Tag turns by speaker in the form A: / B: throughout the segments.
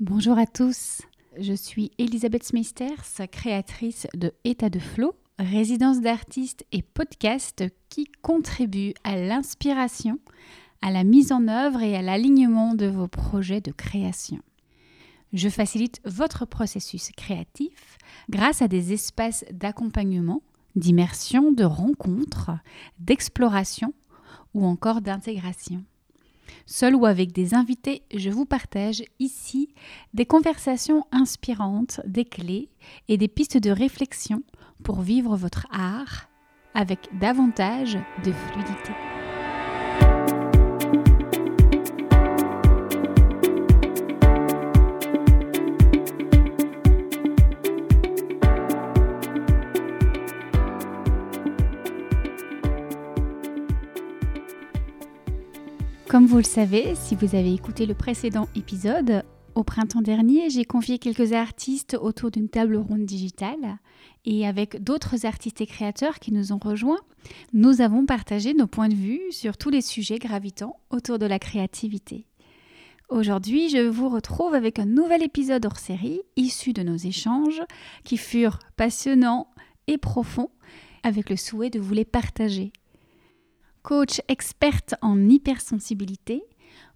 A: Bonjour à tous, je suis Elisabeth Smisters, créatrice de État de Flow, résidence d'artistes et podcast qui contribue à l'inspiration, à la mise en œuvre et à l'alignement de vos projets de création. Je facilite votre processus créatif grâce à des espaces d'accompagnement, d'immersion, de rencontres, d'exploration ou encore d'intégration. Seul ou avec des invités, je vous partage ici des conversations inspirantes, des clés et des pistes de réflexion pour vivre votre art avec davantage de fluidité. Comme vous le savez, si vous avez écouté le précédent épisode, au printemps dernier, j'ai convié quelques artistes autour d'une table ronde digitale et avec d'autres artistes et créateurs qui nous ont rejoints, nous avons partagé nos points de vue sur tous les sujets gravitant autour de la créativité. Aujourd'hui, je vous retrouve avec un nouvel épisode hors série issu de nos échanges qui furent passionnants et profonds avec le souhait de vous les partager coach experte en hypersensibilité,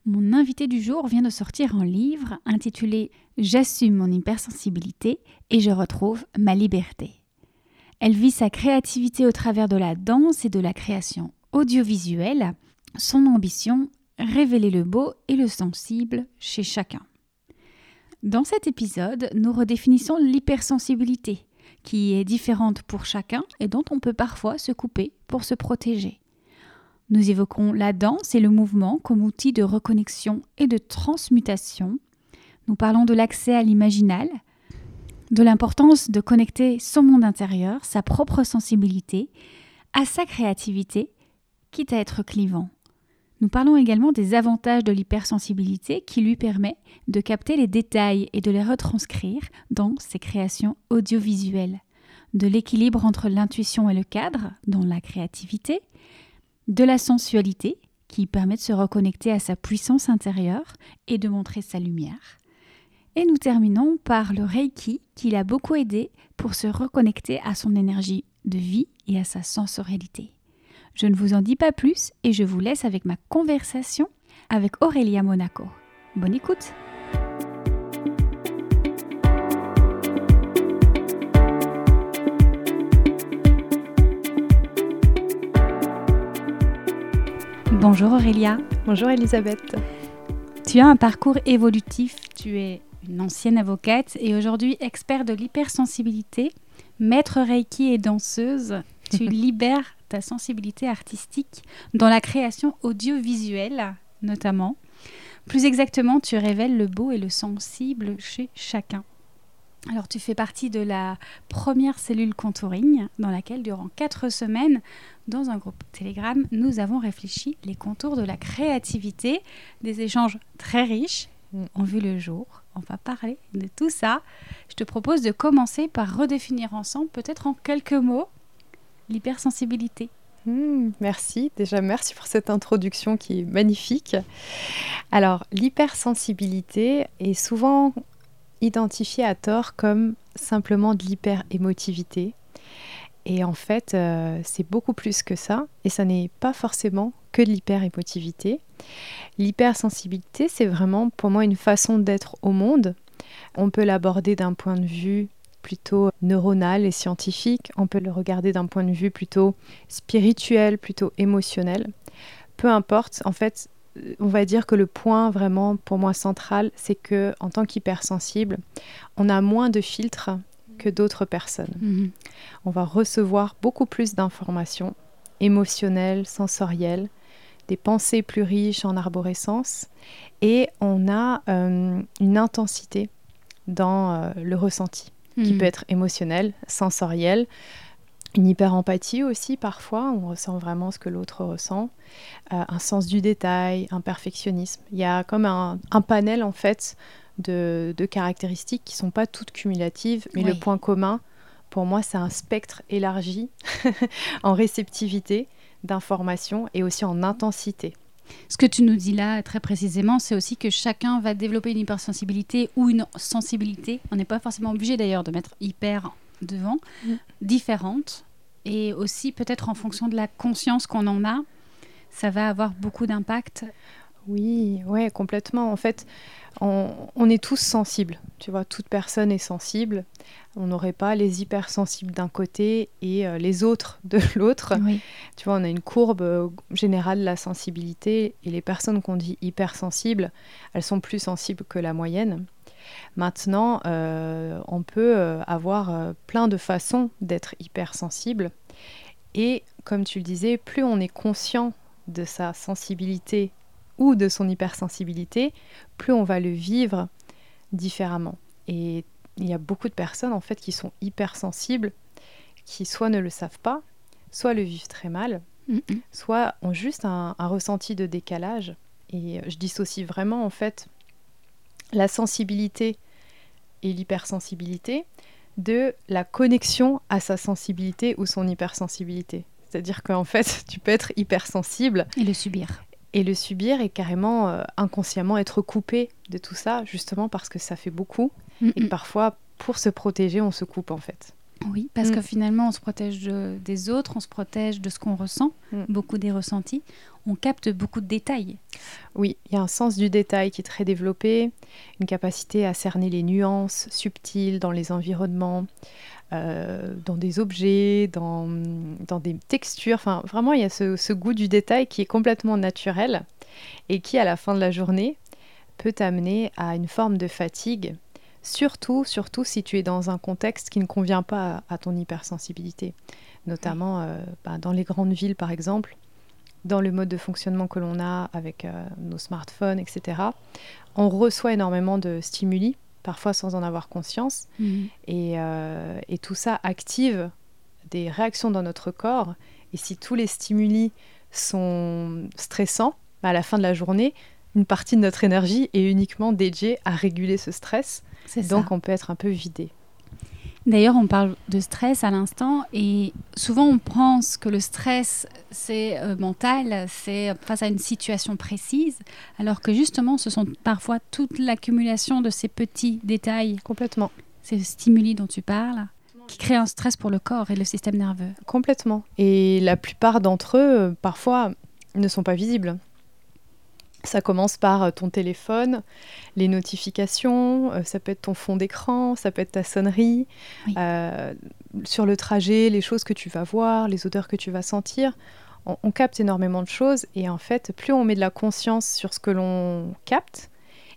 A: mon invité du jour vient de sortir un livre intitulé J'assume mon hypersensibilité et je retrouve ma liberté. Elle vit sa créativité au travers de la danse et de la création audiovisuelle. Son ambition, révéler le beau et le sensible chez chacun. Dans cet épisode, nous redéfinissons l'hypersensibilité, qui est différente pour chacun et dont on peut parfois se couper pour se protéger. Nous évoquons la danse et le mouvement comme outil de reconnexion et de transmutation. Nous parlons de l'accès à l'imaginal, de l'importance de connecter son monde intérieur, sa propre sensibilité, à sa créativité, quitte à être clivant. Nous parlons également des avantages de l'hypersensibilité qui lui permet de capter les détails et de les retranscrire dans ses créations audiovisuelles, de l'équilibre entre l'intuition et le cadre dans la créativité, de la sensualité, qui permet de se reconnecter à sa puissance intérieure et de montrer sa lumière. Et nous terminons par le Reiki, qui l'a beaucoup aidé pour se reconnecter à son énergie de vie et à sa sensorialité. Je ne vous en dis pas plus et je vous laisse avec ma conversation avec Aurélia Monaco. Bonne écoute Bonjour Aurélia.
B: Bonjour Elisabeth.
A: Tu as un parcours évolutif, tu es une ancienne avocate et aujourd'hui expert de l'hypersensibilité, maître Reiki et danseuse. Tu libères ta sensibilité artistique dans la création audiovisuelle notamment. Plus exactement, tu révèles le beau et le sensible chez chacun. Alors tu fais partie de la première cellule contouring dans laquelle durant quatre semaines, dans un groupe Telegram, nous avons réfléchi les contours de la créativité, des échanges très riches mm. ont vu le jour. On va parler de tout ça. Je te propose de commencer par redéfinir ensemble, peut-être en quelques mots, l'hypersensibilité.
B: Mm, merci, déjà merci pour cette introduction qui est magnifique. Alors l'hypersensibilité est souvent identifié à tort comme simplement de l'hyper-émotivité. Et en fait, euh, c'est beaucoup plus que ça. Et ça n'est pas forcément que de l'hyper-émotivité. L'hypersensibilité, c'est vraiment pour moi une façon d'être au monde. On peut l'aborder d'un point de vue plutôt neuronal et scientifique. On peut le regarder d'un point de vue plutôt spirituel, plutôt émotionnel. Peu importe, en fait, on va dire que le point vraiment pour moi central, c'est que en tant qu'hypersensible, on a moins de filtres que d'autres personnes. Mhm. On va recevoir beaucoup plus d'informations émotionnelles, sensorielles, des pensées plus riches en arborescence, et on a euh, une intensité dans euh, le ressenti, qui mhm. peut être émotionnel, sensoriel, une hyper-empathie aussi parfois, on ressent vraiment ce que l'autre ressent, euh, un sens du détail, un perfectionnisme. Il y a comme un, panel en fait de, caractéristiques qui ne sont pas toutes cumulatives, mais le point commun, pour moi, c'est un spectre élargi en réceptivité d'informations et aussi en intensité
A: Ce que tu nous dis là très précisément, c'est aussi que chacun va développer une hypersensibilité ou une sensibilité. On n'est pas forcément obligé d'ailleurs de mettre hyper devant, mm. différente. Et aussi peut-être en fonction de la conscience qu'on en a, ça va avoir beaucoup d'impact.
B: Oui, ouais, complètement. En fait, on, est tous sensibles. Tu vois, toute personne est sensible. On n'aurait pas les hypersensibles d'un côté et euh, les autres de l'autre. Tu vois, on a une courbe euh, générale de la sensibilité et les personnes qu'on dit hypersensibles, elles sont plus sensibles que la moyenne. Maintenant, euh, on peut avoir plein de façons d'être hypersensible. Et comme tu le disais, plus on est conscient de sa sensibilité ou de son hypersensibilité, plus on va le vivre différemment. Et il y a beaucoup de personnes en fait qui sont hypersensibles, qui soit ne le savent pas, soit le vivent très mal, soit ont juste un, ressenti de décalage. Et je dissocie vraiment en fait la sensibilité et l'hypersensibilité de la connexion à sa sensibilité ou son hypersensibilité. C'est-à-dire qu'en fait, tu peux être hypersensible.
A: Et le subir
B: et le subir et carrément euh, inconsciemment être coupé de tout ça, justement parce que ça fait beaucoup et parfois pour se protéger, on se coupe en fait.
A: Oui, parce que mm. finalement, on se protège des autres, on se protège de ce qu'on ressent, mm. beaucoup des ressentis. On capte beaucoup de détails.
B: Oui, il y a un sens du détail qui est très développé, une capacité à cerner les nuances subtiles dans les environnements, euh, dans des objets, dans, dans, des textures. Enfin, vraiment, il y a ce, goût du détail qui est complètement naturel et qui, à la fin de la journée, peut amener à une forme de fatigue, surtout, surtout si tu es dans un contexte qui ne convient pas à, ton hypersensibilité, notamment euh, bah, dans les grandes villes, par exemple dans le mode de fonctionnement que l'on a avec euh, nos smartphones, etc. On reçoit énormément de stimuli parfois sans en avoir conscience. Mhm. Euh, et, tout ça active des réactions dans notre corps. Et si tous les stimuli sont stressants, bah, à la fin de la journée, une partie de notre énergie est uniquement dédiée à réguler ce stress. Donc on peut être un peu vidé.
A: D'ailleurs, on parle de stress à l'instant et souvent on pense que le stress, c'est euh, mental, c'est face à une situation précise, alors que justement, ce sont parfois toute l'accumulation de ces petits détails.
B: Complètement.
A: Ces stimuli dont tu parles qui créent un stress pour le corps et le système nerveux.
B: Complètement. Et la plupart d'entre eux, parfois, ne sont pas visibles. Ça commence par euh, ton téléphone, les notifications, euh, ça peut être ton fond d'écran, ça peut être ta sonnerie, euh, sur le trajet, les choses que tu vas voir, les odeurs que tu vas sentir. On, capte énormément de choses et en fait, plus on met de la conscience sur ce que l'on capte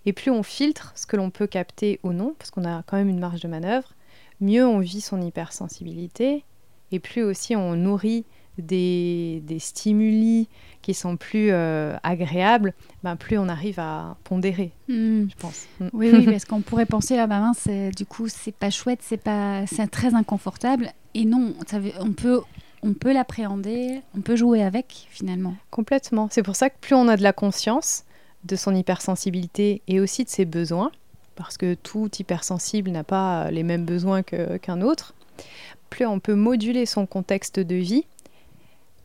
B: et plus on filtre ce que l'on peut capter ou non, parce qu'on a quand même une marge de manœuvre, mieux on vit son hypersensibilité et plus aussi on nourrit des, stimuli qui sont plus euh, agréables, ben plus on arrive à pondérer, hmm. je pense.
A: Hmm. Oui, oui, parce qu'on pourrait penser, ah ben c'est du coup, c'est pas chouette, c'est pas, c'est très inconfortable. Et non, ça on peut, on peut l'appréhender, on peut jouer avec finalement.
B: Complètement. C'est pour ça que plus on a de la conscience de son hypersensibilité et aussi de ses besoins, parce que tout hypersensible n'a pas les mêmes besoins qu'un autre, plus on peut moduler son contexte de vie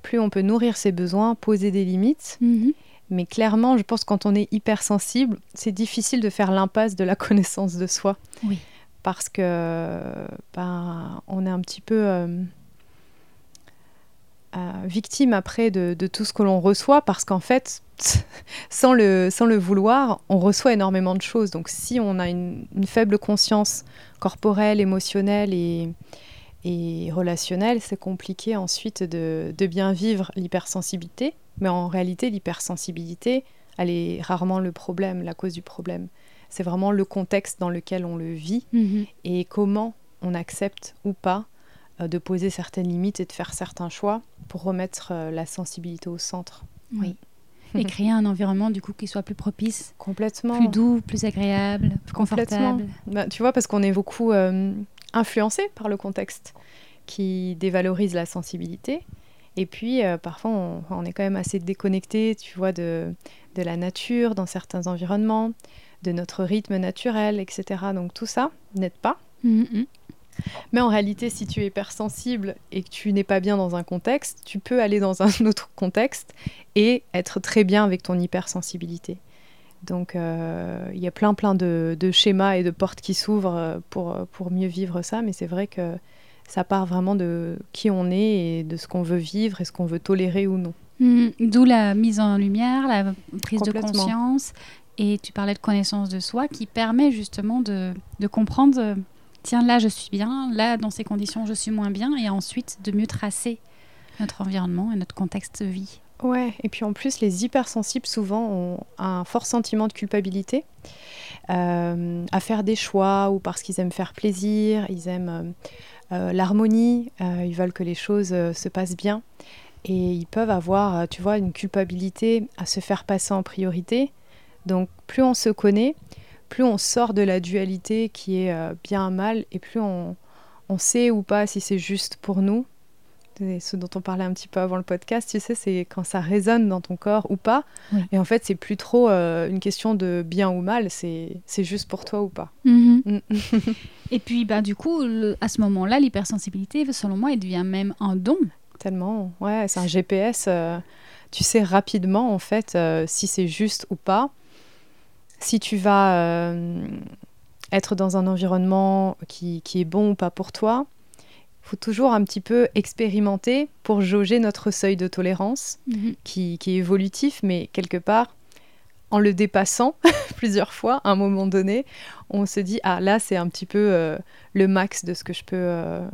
B: plus on peut nourrir ses besoins, poser des limites. Mhm. Mais clairement, je pense que quand on est hypersensible, c'est difficile de faire l'impasse de la connaissance de soi.
A: Oui.
B: Parce que ben, on est un petit peu euh, euh, victime après de, tout ce que l'on reçoit, parce qu'en fait, sans le, sans le vouloir, on reçoit énormément de choses. Donc si on a une faible conscience corporelle, émotionnelle et, et relationnel, c'est compliqué ensuite de, bien vivre l'hypersensibilité. Mais en réalité, l'hypersensibilité, elle est rarement le problème, la cause du problème. C'est vraiment le contexte dans lequel on le vit mhm. et comment on accepte ou pas euh, de poser certaines limites et de faire certains choix pour remettre euh, la sensibilité au centre.
A: Oui. et créer un environnement du coup qui soit plus propice,
B: complètement,
A: plus doux, plus agréable, plus confortable.
B: Bah, tu vois, parce qu'on est beaucoup euh, influencé par le contexte qui dévalorise la sensibilité. Et puis, euh, parfois, on, est quand même assez déconnecté, tu vois, de, de la nature dans certains environnements, de notre rythme naturel, etc. Donc tout ça n'aide pas. Mm-hmm. Mais en réalité, si tu es hypersensible et que tu n'es pas bien dans un contexte, tu peux aller dans un autre contexte et être très bien avec ton hypersensibilité. Donc euh, il y a plein plein de, schémas et de portes qui s'ouvrent euh, pour, pour mieux vivre ça, mais c'est vrai que ça part vraiment de qui on est et de ce qu'on veut vivre et ce qu'on veut tolérer ou non.
A: Mmh, d'où la mise en lumière, la prise de conscience. Et tu parlais de connaissance de soi qui permet justement de, de comprendre, euh, tiens là je suis bien, là dans ces conditions je suis moins bien, et ensuite de mieux tracer notre environnement et notre contexte de vie.
B: Ouais, et puis en plus, les hypersensibles souvent ont un fort sentiment de culpabilité euh, à faire des choix ou parce qu'ils aiment faire plaisir, ils aiment euh, euh, l'harmonie, ils veulent que les choses se passent bien et ils peuvent avoir, tu vois, une culpabilité à se faire passer en priorité. Donc plus on se connaît, plus on sort de la dualité qui est bien mal et plus on, on sait ou pas si c'est juste pour nous ce dont on parlait un petit peu avant le podcast, tu sais, c'est quand ça résonne dans ton corps ou pas. Et en fait, c'est plus trop euh, une question de bien ou mal, c'est juste pour toi ou pas.
A: Mhm. Mm. Et puis, bah, du coup, à ce moment-là, l'hypersensibilité, selon moi, elle devient même un don.
B: Tellement, ouais, c'est un GPS. Euh, tu sais rapidement, en fait, euh, si c'est juste ou pas. Si tu vas être dans un environnement qui, qui est bon ou pas pour toi, faut toujours un petit peu expérimenter pour jauger notre seuil de tolérance, mhm. qui, est évolutif, mais quelque part, en le dépassant plusieurs fois, à un moment donné, on se dit ah là c'est un petit peu euh, le max de ce que je peux euh,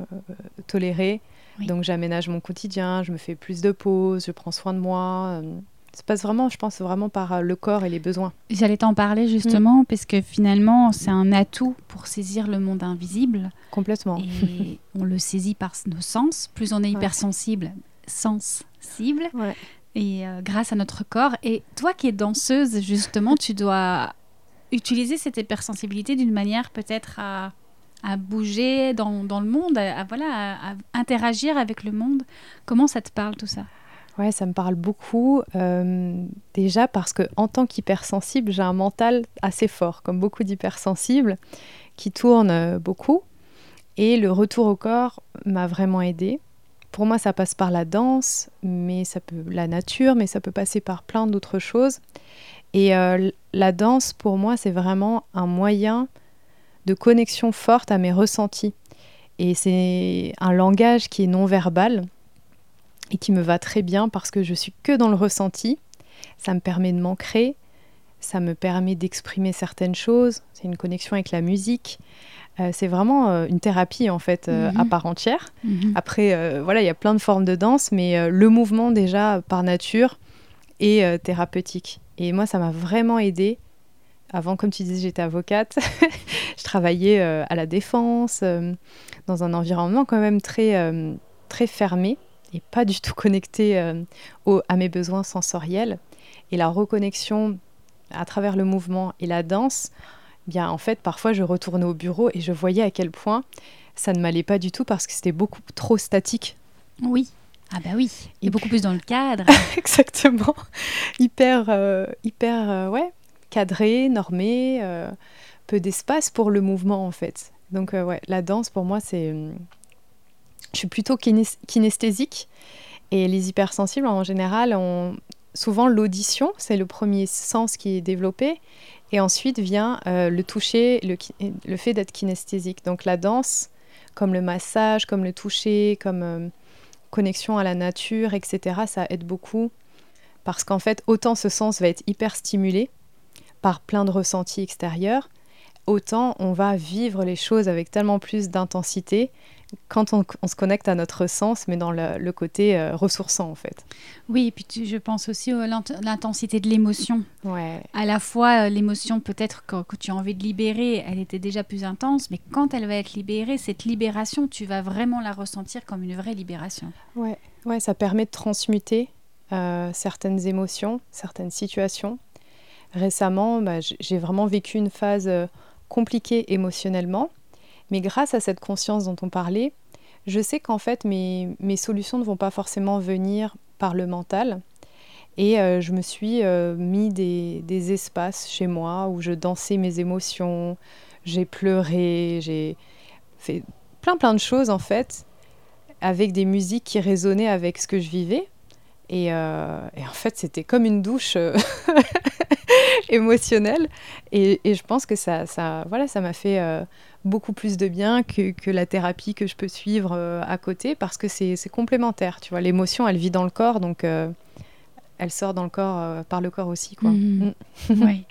B: tolérer. Donc j'aménage mon quotidien, je me fais plus de pauses, je prends soin de moi. Euh, ça passe vraiment, je pense, vraiment par euh, le corps et les besoins.
A: J'allais t'en parler justement, mm. parce que finalement, c'est un atout pour saisir le monde invisible.
B: Complètement.
A: Et on le saisit par nos sens. Plus on est hypersensible, sensible. Et euh, grâce à notre corps. Et toi qui es danseuse, justement, tu dois utiliser cette hypersensibilité d'une manière peut-être à, à, bouger dans, dans, le monde, à, voilà, à interagir avec le monde. Comment ça te parle tout ça?
B: Ouais, ça me parle beaucoup. Euh, déjà parce que en tant qu'hypersensible, j'ai un mental assez fort, comme beaucoup d'hypersensibles, qui tourne euh, beaucoup. Et le retour au corps m'a vraiment aidé. Pour moi, ça passe par la danse, mais ça peut la nature, mais ça peut passer par plein d'autres choses. Et euh, la danse, pour moi, c'est vraiment un moyen de connexion forte à mes ressentis. Et c'est un langage qui est non verbal et qui me va très bien parce que je suis que dans le ressenti. Ça me permet de m'ancrer, ça me permet d'exprimer certaines choses. C'est une connexion avec la musique. Euh, c'est vraiment euh, une thérapie en fait euh, à mhm. part entière. Mhm. Après, voilà, il y a plein de formes de danse, mais le mouvement déjà par nature est thérapeutique. Et moi, ça m'a vraiment aidé. Avant, comme tu disais, j'étais avocate. je travaillais à la défense, dans un environnement quand même très, très fermé et pas du tout connecté euh, à mes besoins sensoriels. Et la reconnexion à travers le mouvement et la danse, eh bien en fait parfois je retournais au bureau et je voyais à quel point ça ne m'allait pas du tout parce que c'était beaucoup trop statique.
A: Oui. Ah bah oui, et beaucoup plus dans le cadre.
B: Exactement. Hyper, euh, hyper euh, ouais, cadré, normé, peu d'espace pour le mouvement en fait. Donc ouais, la danse pour moi c'est hum, je suis plutôt kinesthésique et les hypersensibles en général ont souvent l'audition, c'est le premier sens qui est développé et ensuite vient euh, le toucher, le, fait d'être kinesthésique. Donc la danse, comme le massage, comme le toucher, comme euh, connexion à la nature, etc., ça aide beaucoup parce qu'en fait, autant ce sens va être hyper stimulé par plein de ressentis extérieurs, autant on va vivre les choses avec tellement plus d'intensité quand on, se connecte à notre sens, mais dans le, côté euh, ressourçant en fait.
A: Oui, et puis je pense aussi à l'intensité de l'émotion.
B: Ouais.
A: À la fois, euh, l'émotion peut-être que, tu as envie de libérer, elle était déjà plus intense, mais quand elle va être libérée, cette libération, tu vas vraiment la ressentir comme une vraie libération.
B: Ouais, ouais ça permet de transmuter euh, certaines émotions, certaines situations. Récemment, bah, j'ai vraiment vécu une phase compliquée émotionnellement mais grâce à cette conscience dont on parlait, je sais qu'en fait mes, solutions ne vont pas forcément venir par le mental. Et euh, je me suis euh, mis des, espaces chez moi où je dansais mes émotions, j'ai pleuré, j'ai fait plein plein de choses en fait, avec des musiques qui résonnaient avec ce que je vivais. Et, euh, en fait, c'était comme une douche émotionnelle. Et, je pense que ça, ça voilà, ça m'a fait beaucoup plus de bien que, que, la thérapie que je peux suivre à côté, parce que c'est complémentaire. Tu vois, l'émotion, elle vit dans le corps, donc elle sort dans le corps par le corps aussi, quoi.
A: Mhm. Mm. oui.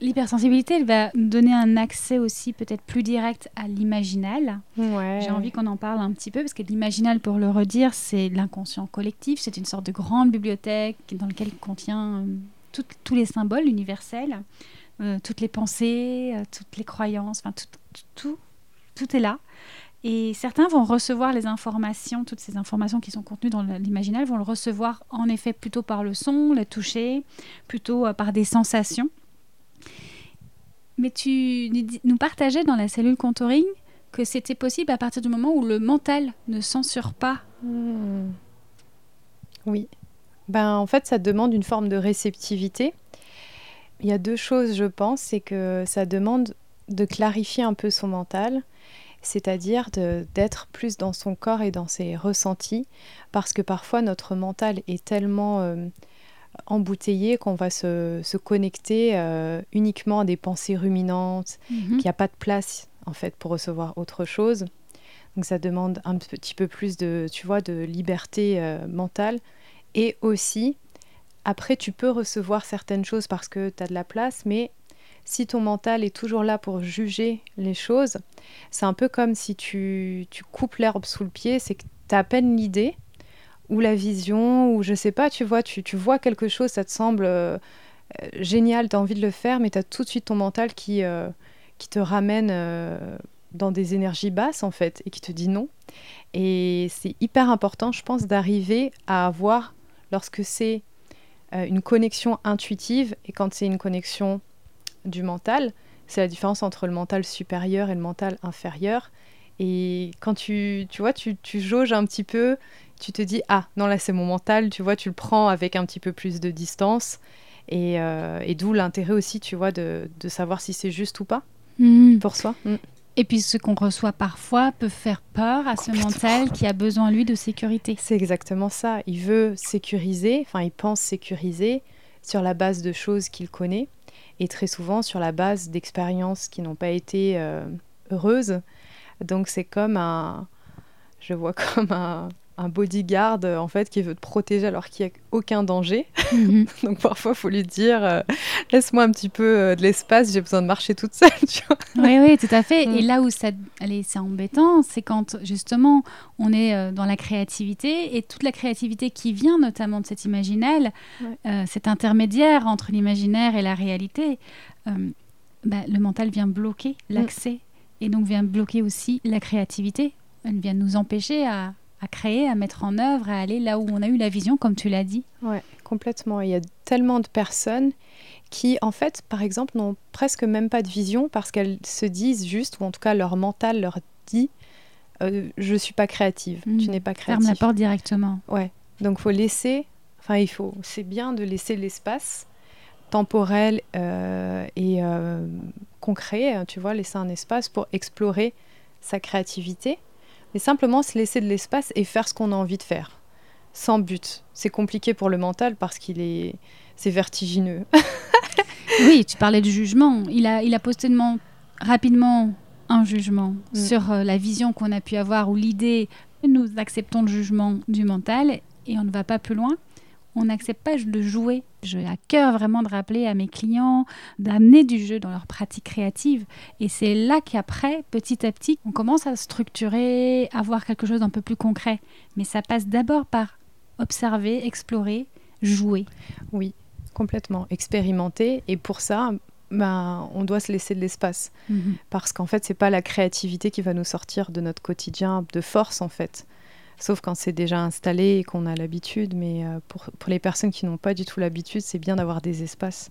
A: L'hypersensibilité, elle va donner un accès aussi peut-être plus direct à l'imaginal. J'ai envie qu'on en parle un petit peu parce que l'imaginal, pour le redire, c'est l'inconscient collectif. C'est une sorte de grande bibliothèque dans laquelle contient euh, tous les symboles universels, euh, toutes les pensées, euh, toutes les croyances, enfin tout, tout, est là. Et certains vont recevoir les informations, toutes ces informations qui sont contenues dans l'imaginal, vont le recevoir en effet plutôt par le son, le toucher, plutôt par des sensations. Mais tu nous partageais dans la cellule contouring que c'était possible à partir du moment où le mental ne censure pas. Hmm.
B: Oui. Ben, en fait, ça demande une forme de réceptivité. Il y a deux choses, je pense, c'est que ça demande de clarifier un peu son mental, c'est-à-dire d'être plus dans son corps et dans ses ressentis, parce que parfois notre mental est tellement euh, embouteillé qu'on va se, connecter euh, uniquement à des pensées ruminantes, mhm. qu'il n'y a pas de place en fait pour recevoir autre chose. Donc ça demande un petit peu plus de, tu vois, de liberté euh, mentale. Et aussi, après, tu peux recevoir certaines choses parce que tu as de la place, mais si ton mental est toujours là pour juger les choses, c'est un peu comme si tu, tu coupes l'herbe sous le pied, c'est que tu as à peine l'idée, ou la vision, ou je sais pas, tu vois, tu, vois quelque chose, ça te semble euh, génial, tu as envie de le faire, mais tu as tout de suite ton mental qui, euh, qui te ramène euh, dans des énergies basses, en fait, et qui te dit non. Et c'est hyper important, je pense, d'arriver à avoir, lorsque c'est une connexion intuitive, et quand c'est une connexion du mental, c'est la différence entre le mental supérieur et le mental inférieur. Et quand tu, tu vois, tu, tu jauges un petit peu tu te dis ah non là c'est mon mental, tu vois, tu le prends avec un petit peu plus de distance et, euh, d'où l'intérêt aussi, tu vois, de, savoir si c'est juste ou pas hmm. pour soi. Hmm.
A: Et puis ce qu'on reçoit parfois peut faire peur à ce mental qui a besoin lui de sécurité.
B: C'est exactement ça. Il veut sécuriser, enfin il pense sécuriser sur la base de choses qu'il connaît et très souvent sur la base d'expériences qui n'ont pas été euh, heureuses. Donc c'est comme un, je vois comme un, un bodyguard euh, en fait qui veut te protéger alors qu'il n'y a aucun danger. Mhm. Donc parfois, il faut lui dire euh, laisse-moi un petit peu euh, de l'espace, j'ai besoin de marcher toute seule. Tu vois
A: oui, oui, tout à fait. Et mm. là où ça, allez, c'est embêtant, c'est quand justement on est dans la créativité et toute la créativité qui vient notamment de cet imaginal, cet intermédiaire entre l'imaginaire et la réalité, bah, le mental vient bloquer l'accès et donc vient bloquer aussi la créativité. Elle vient nous empêcher à à créer, à mettre en œuvre, à aller là où on a eu la vision, comme tu l'as dit.
B: Oui, complètement. Il y a tellement de personnes qui, en fait, par exemple, n'ont presque même pas de vision parce qu'elles se disent juste, ou en tout cas leur mental leur dit, euh, je ne suis pas créative, tu hmm. n'es pas créative.
A: Ferme la porte directement.
B: Ouais. Donc faut laisser, enfin il faut, c'est bien de laisser l'espace temporel euh, et euh, concret, hein, tu vois, laisser un espace pour explorer sa créativité mais simplement se laisser de l'espace et faire ce qu'on a envie de faire, sans but. C'est compliqué pour le mental parce qu'il est, c'est vertigineux.
A: oui, tu parlais du jugement. Il a, il a posté rapidement un jugement mm. sur euh, la vision qu'on a pu avoir ou l'idée. Nous acceptons le jugement du mental et on ne va pas plus loin on n'accepte pas de jouer. J'ai à cœur vraiment de rappeler à mes clients d'amener du jeu dans leur pratique créative. Et c'est là qu'après, petit à petit, on commence à structurer, à voir quelque chose d'un peu plus concret. Mais ça passe d'abord par observer, explorer, jouer.
B: Oui, complètement. Expérimenter. Et pour ça, ben, on doit se laisser de l'espace. Mhm. Parce qu'en fait, c'est pas la créativité qui va nous sortir de notre quotidien de force, en fait sauf quand c'est déjà installé et qu'on a l'habitude. Mais euh, pour, pour, les personnes qui n'ont pas du tout l'habitude, c'est bien d'avoir des espaces.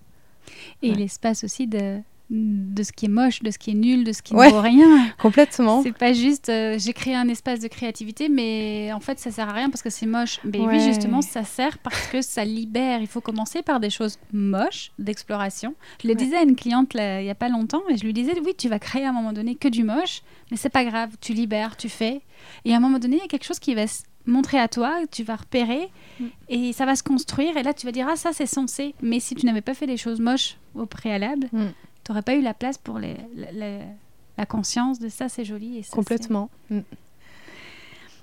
A: Et l'espace aussi de, de ce qui est moche, de ce qui est nul, de ce qui ne vaut rien.
B: Complètement.
A: C'est pas juste euh, j'ai créé un espace de créativité, mais en fait ça sert à rien parce que c'est moche. Mais oui, justement, ça sert parce que ça libère. Il faut commencer par des choses moches d'exploration. Je le disais à une cliente il y a pas longtemps et je lui disais oui, tu vas créer à un moment donné que du moche, mais c'est pas grave, tu libères, tu fais. Et à un moment donné, il y a quelque chose qui va se montrer à toi, tu vas repérer mm. et ça va se construire. Et là, tu vas dire ah ça c'est censé. Mais si tu n'avais pas fait des choses moches au préalable. Mm tu n'aurais pas eu la place pour les, la conscience de ça, c'est joli. Et
B: Complètement. Mm.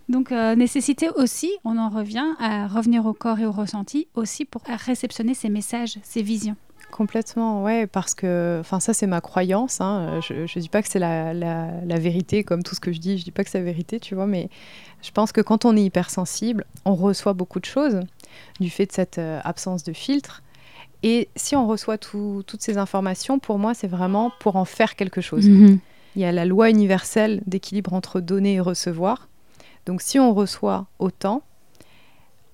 A: Donc, euh, nécessité aussi, on en revient à revenir au corps et au ressenti, aussi pour réceptionner ces messages, ces visions.
B: Complètement, ouais, parce que, enfin, ça c'est ma croyance. Hein. Je ne dis pas que c'est la, la, vérité, comme tout ce que je dis, je dis pas que c'est la vérité, tu vois, mais je pense que quand on est hypersensible, on reçoit beaucoup de choses du fait de cette euh, absence de filtre. Et si on reçoit toutes ces informations, pour moi, c'est vraiment pour en faire quelque chose. Mhm. Il y a la loi universelle d'équilibre entre donner et recevoir. Donc si on reçoit autant,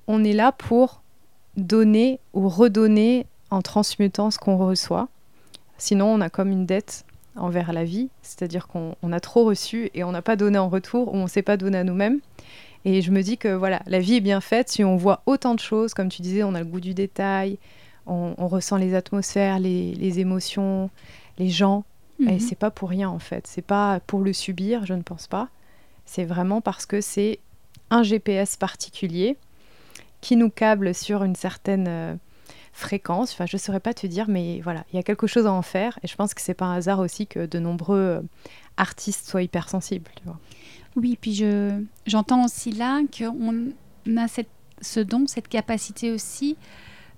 B: on est là pour donner ou redonner en transmutant ce qu'on reçoit. Sinon, on a comme une dette envers la vie, c'est-à-dire qu'on a trop reçu et on n'a pas donné en retour ou on ne s'est pas donné à nous-mêmes. Et je me dis que voilà, la vie est bien faite si on voit autant de choses, comme tu disais, on a le goût du détail, on, ressent les atmosphères, les, émotions, les gens. Et mhm. c'est pas pour rien en fait. C'est pas pour le subir, je ne pense pas. C'est vraiment parce que c'est un GPS particulier qui nous câble sur une certaine euh, fréquence. Enfin, je ne saurais pas te dire, mais voilà, il y a quelque chose à en faire. Et je pense que c'est pas un hasard aussi que de nombreux euh, artistes soient hypersensibles. Tu vois.
A: Oui, puis je, j'entends aussi là qu'on a cette, ce don, cette capacité aussi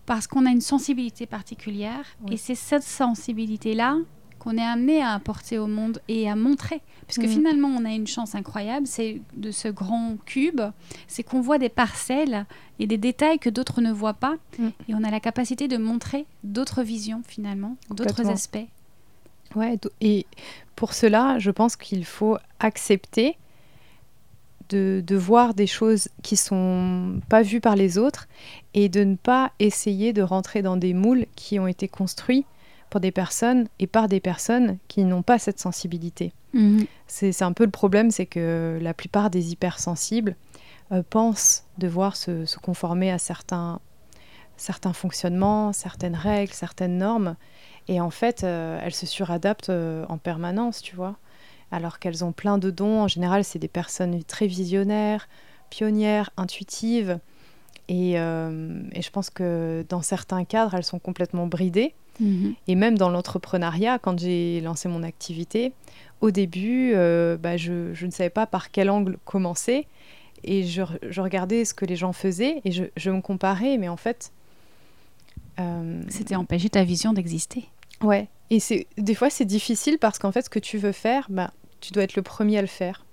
A: parce qu'on a une sensibilité particulière et c'est cette sensibilité-là qu'on est amené à apporter au monde et à montrer. Puisque mm. finalement, on a une chance incroyable, c'est de ce grand cube, c'est qu'on voit des parcelles et des détails que d'autres ne voient pas. Mm. Et on a la capacité de montrer d'autres visions, finalement, d'autres aspects.
B: Ouais, et pour cela, je pense qu'il faut accepter de, voir des choses qui sont pas vues par les autres et de ne pas essayer de rentrer dans des moules qui ont été construits pour des personnes et par des personnes qui n'ont pas cette sensibilité. Mhm. C'est un peu le problème, c'est que la plupart des hypersensibles euh, pensent devoir se, se, conformer à certains, certains fonctionnements, certaines règles, certaines normes, et en fait, euh, elles se suradaptent euh, en permanence, tu vois alors qu'elles ont plein de dons. En général, c'est des personnes très visionnaires, pionnières, intuitives. Euh, et, je pense que dans certains cadres, elles sont complètement bridées. Mhm. Et même dans l'entrepreneuriat, quand j'ai lancé mon activité, au début, euh, bah, je, ne savais pas par quel angle commencer. Et je, regardais ce que les gens faisaient et je, me comparais, mais en fait...
A: Euh, C'était empêcher ta vision d'exister.
B: Ouais. Et des fois, c'est difficile parce qu'en fait, ce que tu veux faire, bah, tu dois être le premier à le faire.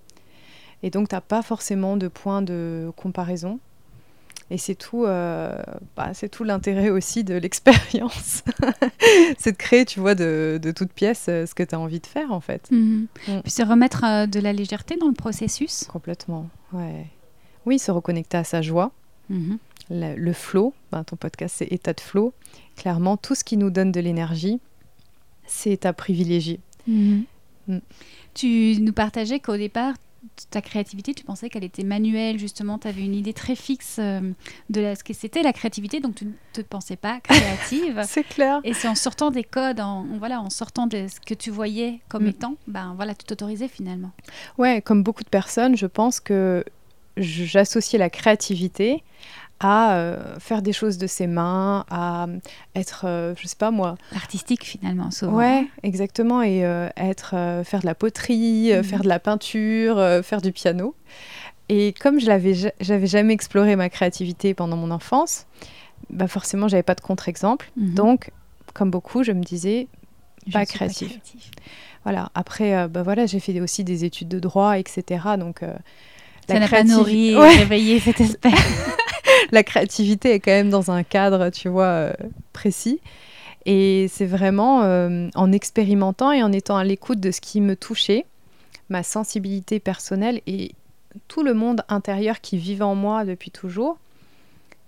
B: Et donc, tu n'as pas forcément de point de comparaison. Et c'est tout, euh, bah, c'est tout l'intérêt aussi de l'expérience. c'est de créer, tu vois, de, de toute pièce euh, ce que tu as envie de faire, en fait.
A: Mhm. Mm. Puis se remettre euh, de la légèreté dans le processus.
B: Complètement, ouais. Oui, se reconnecter à sa joie. Mhm. Le, flow, ben, ton podcast c'est état de flow. Clairement, tout ce qui nous donne de l'énergie, c'est à privilégier.
A: Mhm. Mm. Tu nous partageais qu'au départ, ta créativité, tu pensais qu'elle était manuelle, justement, tu avais une idée très fixe euh, de ce que c'était la créativité, donc tu ne te pensais pas créative.
B: c'est clair.
A: Et c'est en sortant des codes, en, voilà, en sortant de ce que tu voyais comme mm. étant, ben voilà, tu t'autorisais finalement.
B: Ouais, comme beaucoup de personnes, je pense que j'associais la créativité à euh, faire des choses de ses mains, à être, euh, je sais pas moi.
A: Artistique finalement, souvent.
B: Ouais, exactement. Et euh, être, faire de la poterie, mhm. faire de la peinture, faire du piano. Et comme je l'avais, j'avais jamais exploré ma créativité pendant mon enfance, bah forcément, j'avais pas de contre-exemple. Mhm. Donc, comme beaucoup, je me disais, pas créatif. Voilà. Après, bah voilà, j'ai fait aussi des études de droit, etc. Donc,
A: ça n'a pas nourri et réveillé cette espèce.
B: la créativité est quand même dans un cadre, tu vois, euh, précis. Et c'est vraiment euh, en expérimentant et en étant à l'écoute de ce qui me touchait, ma sensibilité personnelle et tout le monde intérieur qui vivait en moi depuis toujours,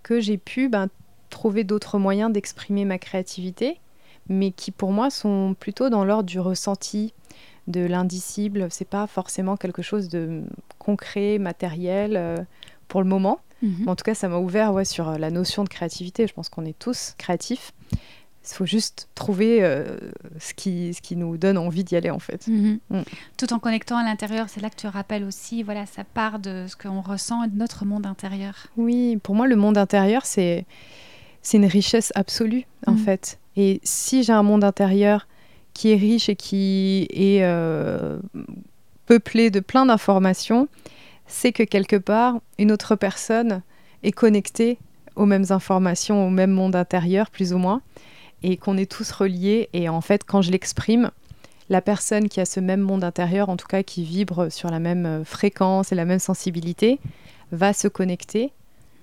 B: que j'ai pu ben, trouver d'autres moyens d'exprimer ma créativité, mais qui pour moi sont plutôt dans l'ordre du ressenti, de l'indicible. C'est pas forcément quelque chose de concret, matériel euh, pour le moment.
A: Mhm.
B: En tout cas, ça m'a ouvert ouais, sur la notion de créativité. Je pense qu'on est tous créatifs. Il faut juste trouver euh, ce, qui, ce qui nous donne envie d'y aller, en fait.
A: Mhm.
B: Mm.
A: Tout en connectant à l'intérieur, c'est là que tu rappelles aussi, voilà, ça part de ce qu'on ressent et de notre monde intérieur.
B: Oui, pour moi, le monde intérieur, c'est c'est une richesse absolue, en
A: Mhm.
B: fait. Et si j'ai un monde intérieur qui est riche et qui est euh, peuplé de plein d'informations, c'est que quelque part, une autre personne est connectée aux mêmes informations, au même monde intérieur, plus ou moins, et qu'on est tous reliés. Et en fait, quand je l'exprime, la personne qui a ce même monde intérieur, en tout cas qui vibre sur la même euh, fréquence et la même sensibilité, va se connecter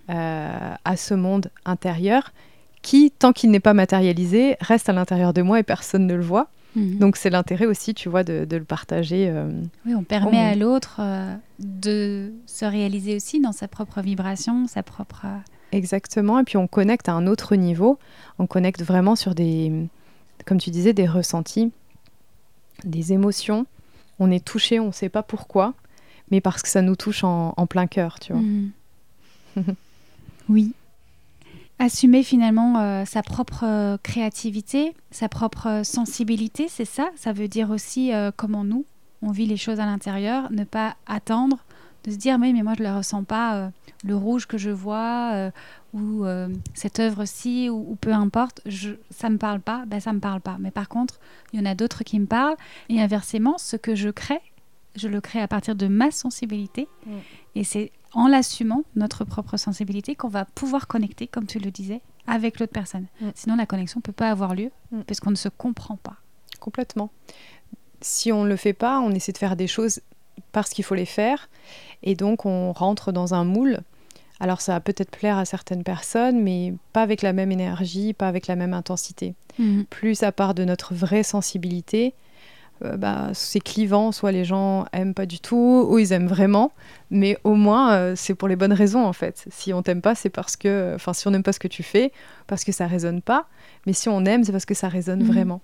B: euh, à ce monde intérieur qui, tant qu'il n'est pas matérialisé, reste à l'intérieur de moi et personne ne le voit.
A: Mhm.
B: Donc c'est l'intérêt aussi, tu vois, de, de le partager. euh,
A: Oui, on permet à l'autre euh, de se réaliser aussi dans sa propre vibration, sa propre. euh,
B: Exactement. Et puis on connecte à un autre niveau. On connecte vraiment sur des, comme tu disais, des ressentis, des émotions. On est touché, on ne sait pas pourquoi, mais parce que ça nous touche en, en plein cœur, tu vois.
A: Mhm. oui. Assumer finalement euh, sa propre euh, créativité, sa propre euh, sensibilité, c'est ça? Ça veut dire aussi euh, comment nous, on vit les choses à l'intérieur, ne pas attendre de se dire mais, mais moi je ne le ressens pas, euh, le rouge que je vois, ou cette œuvre-ci, ou, ou peu importe, je, ça ne me parle pas, ben ça ne me parle pas. Mais par contre, il y en a d'autres qui me parlent, et inversement, ce que je crée, je le crée à partir de ma sensibilité,
B: Mm.
A: et c'est en l'assumant, notre propre sensibilité, qu'on va pouvoir connecter, comme tu le disais, avec l'autre personne.
B: Mm.
A: Sinon, la connexion ne peut pas avoir lieu,
B: Mm.
A: parce qu'on ne se comprend pas.
B: Complètement. Si on ne le fait pas, on essaie de faire des choses parce qu'il faut les faire. Et donc, on rentre dans un moule. Alors, ça va peut-être plaire à certaines personnes, mais pas avec la même énergie, pas avec la même intensité. Plus ça part de notre vraie sensibilité, euh, bah, c'est clivant. Soit les gens aiment pas du tout, ou ils aiment vraiment. Mais au moins, euh, c'est pour les bonnes raisons, en fait. Si on t'aime pas, c'est parce que... Enfin, si on n'aime pas ce que tu fais, parce que ça résonne pas. Mais si on aime, c'est parce que ça résonne
A: Mhm.
B: vraiment.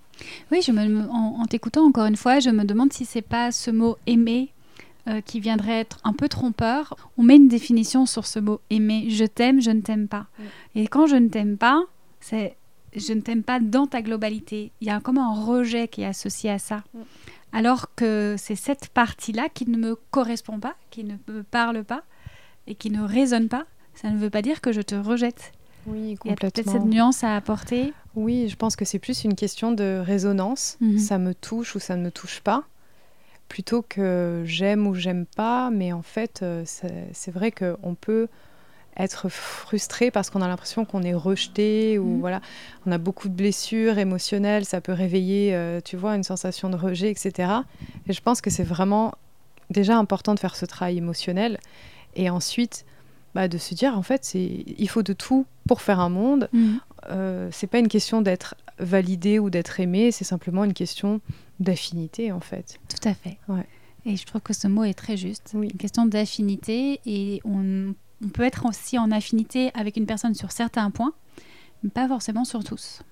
A: Oui, je me, en, en t'écoutant encore une fois, je me demande si c'est pas ce mot aimer euh, qui viendrait être un peu trompeur. On met une définition sur ce mot aimer. Je t'aime, je ne t'aime pas. Et quand je ne t'aime pas, c'est je ne t'aime pas dans ta globalité. Il y a comme un rejet qui est associé à ça.
B: Mm.
A: Alors que c'est cette partie-là qui ne me correspond pas, qui ne me parle pas et qui ne résonne pas. Ça ne veut pas dire que je te rejette.
B: Oui,
A: Il y a peut-être
B: complètement.
A: cette nuance à apporter.
B: Oui, je pense que c'est plus une question de résonance.
A: Mhm.
B: Ça me touche ou ça ne me touche pas. Plutôt que j'aime ou j'aime pas. Mais en fait, euh, c'est vrai qu'on peut être frustré parce qu'on a l'impression qu'on est rejeté ou
A: Mhm.
B: voilà, on a beaucoup de blessures émotionnelles, ça peut réveiller, euh, tu vois, une sensation de rejet, etc. Et je pense que c'est vraiment déjà important de faire ce travail émotionnel et ensuite bah, de se dire en fait, il faut de tout pour faire un monde.
A: Mhm.
B: Euh, c'est pas une question d'être validé ou d'être aimé, c'est simplement une question d'affinité en fait.
A: Tout à fait.
B: Ouais.
A: Et je trouve que ce mot est très juste.
B: Oui.
A: Une question d'affinité et on, on peut être aussi en affinité avec une personne sur certains points, mais pas forcément sur tous.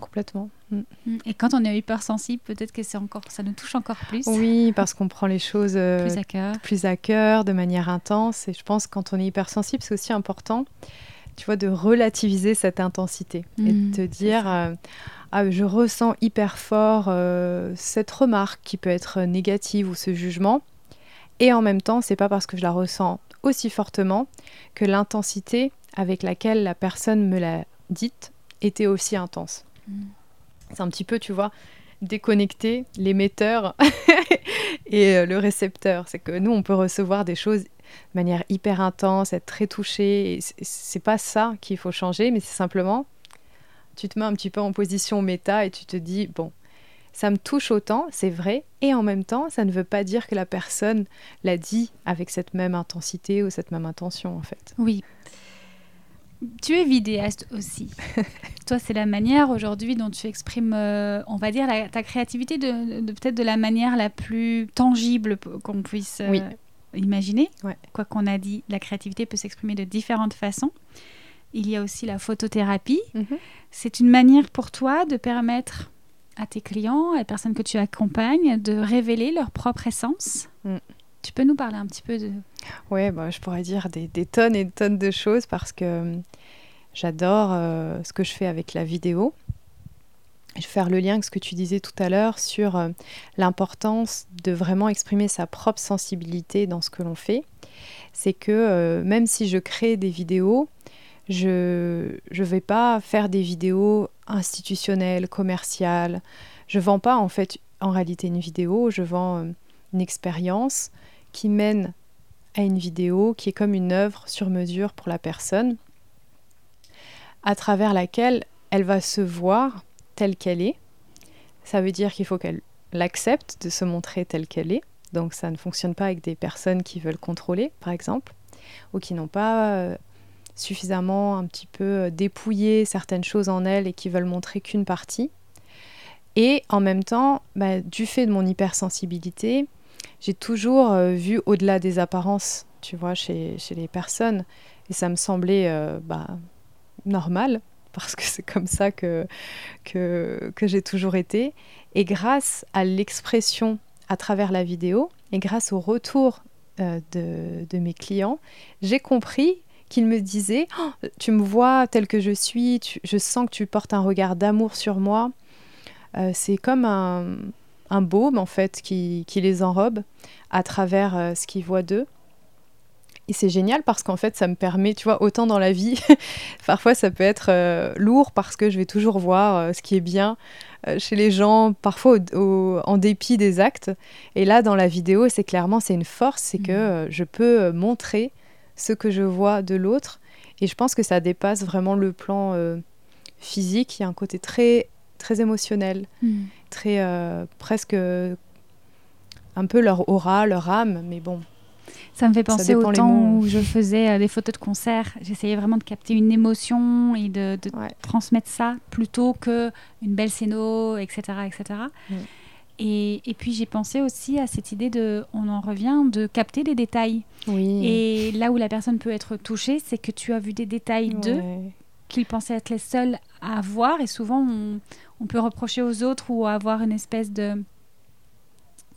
B: Complètement. Mm.
A: Et quand on est hypersensible, peut-être que c'est encore, ça nous touche encore plus,
B: Oui, parce qu'on prend les choses euh,
A: plus à cœur.
B: plus à cœur, de manière intense. Et je pense que quand on est hypersensible, c'est aussi important, tu vois, de relativiser cette intensité et de te
A: c'est
B: dire, euh, ah, je ressens hyper fort euh, cette remarque qui peut être négative ou ce jugement. Et en même temps, c'est pas parce que je la ressens aussi fortement que l'intensité avec laquelle la personne me l'a dite était aussi intense.
A: Mhm.
B: C'est un petit peu, tu vois, déconnecter l'émetteur et euh, le récepteur. C'est que nous, on peut recevoir des choses de manière hyper intense, être très touché. C'est pas ça qu'il faut changer, mais c'est simplement, tu te mets un petit peu en position méta et tu te dis, bon, ça me touche autant, c'est vrai, et en même temps, ça ne veut pas dire que la personne l'a dit avec cette même intensité ou cette même intention, en fait.
A: Oui. Tu es vidéaste aussi. Toi, c'est la manière aujourd'hui dont tu exprimes, euh, on va dire, la- ta créativité de, de- peut-être de la manière la plus tangible qu'on puisse euh,
B: Oui.
A: imaginer.
B: Ouais.
A: Quoi qu'on a dit, la créativité peut s'exprimer de différentes façons. il y a aussi la photothérapie.
B: Mhm.
A: C'est une manière pour toi de permettre à tes clients, à les personnes que tu accompagnes, de révéler leur propre essence.
B: Mm.
A: Tu peux nous parler un petit peu de...
B: Ouais, bah, je pourrais dire des, des tonnes et des tonnes de choses parce que euh, j'adore euh, ce que je fais avec la vidéo. Je vais faire le lien avec ce que tu disais tout à l'heure sur euh, l'importance de vraiment exprimer sa propre sensibilité dans ce que l'on fait. C'est que euh, même si je crée des vidéos, je ne vais pas faire des vidéos institutionnelles, commerciales. Je vends pas en fait en réalité une vidéo, je vends euh, une expérience qui mène à une vidéo qui est comme une œuvre sur mesure pour la personne, à travers laquelle elle va se voir telle qu'elle est. Ça veut dire qu'il faut qu'elle l'accepte de se montrer telle qu'elle est. Donc ça ne fonctionne pas avec des personnes qui veulent contrôler, par exemple, ou qui n'ont pas euh, suffisamment un petit peu euh, dépouillé certaines choses en elles et qui veulent montrer qu'une partie. Et en même temps, bah, du fait de mon hypersensibilité, j'ai toujours euh, vu au-delà des apparences, tu vois, chez, chez, les personnes. Et ça me semblait euh, bah, normal, parce que c'est comme ça que, que, que j'ai toujours été. Et grâce à l'expression à travers la vidéo, et grâce au retour de, de, mes clients, j'ai compris qu'ils me disaient oh, Tu me vois tel que je suis, tu, je sens que tu portes un regard d'amour sur moi. Euh, c'est comme un, un, baume, en fait, qui, qui les enrobe à travers euh, ce qu'ils voient d'eux. Et c'est génial parce qu'en fait, ça me permet, tu vois, autant dans la vie, parfois ça peut être euh, lourd parce que je vais toujours voir euh, ce qui est bien euh, chez les gens, parfois au, au, en dépit des actes. Et là, dans la vidéo, c'est clairement, c'est une force, c'est que euh, je peux montrer ce que je vois de l'autre. Et je pense que ça dépasse vraiment le plan euh, physique. Il y a un côté très, très émotionnel,
A: Mm.
B: très presque un peu leur aura, leur âme, mais bon.
A: Ça me fait penser au temps où je faisais euh, des photos de concert. J'essayais vraiment de capter une émotion et de, de
B: Ouais.
A: transmettre ça plutôt que une belle scéno, etc., etc. Et, et puis j'ai pensé aussi à cette idée de, on en revient, de capter des détails.
B: Oui.
A: Et là où la personne peut être touchée, c'est que tu as vu des détails d'eux qu'ils pensaient être les seuls à voir. Et souvent, on, on peut reprocher aux autres ou avoir une espèce de,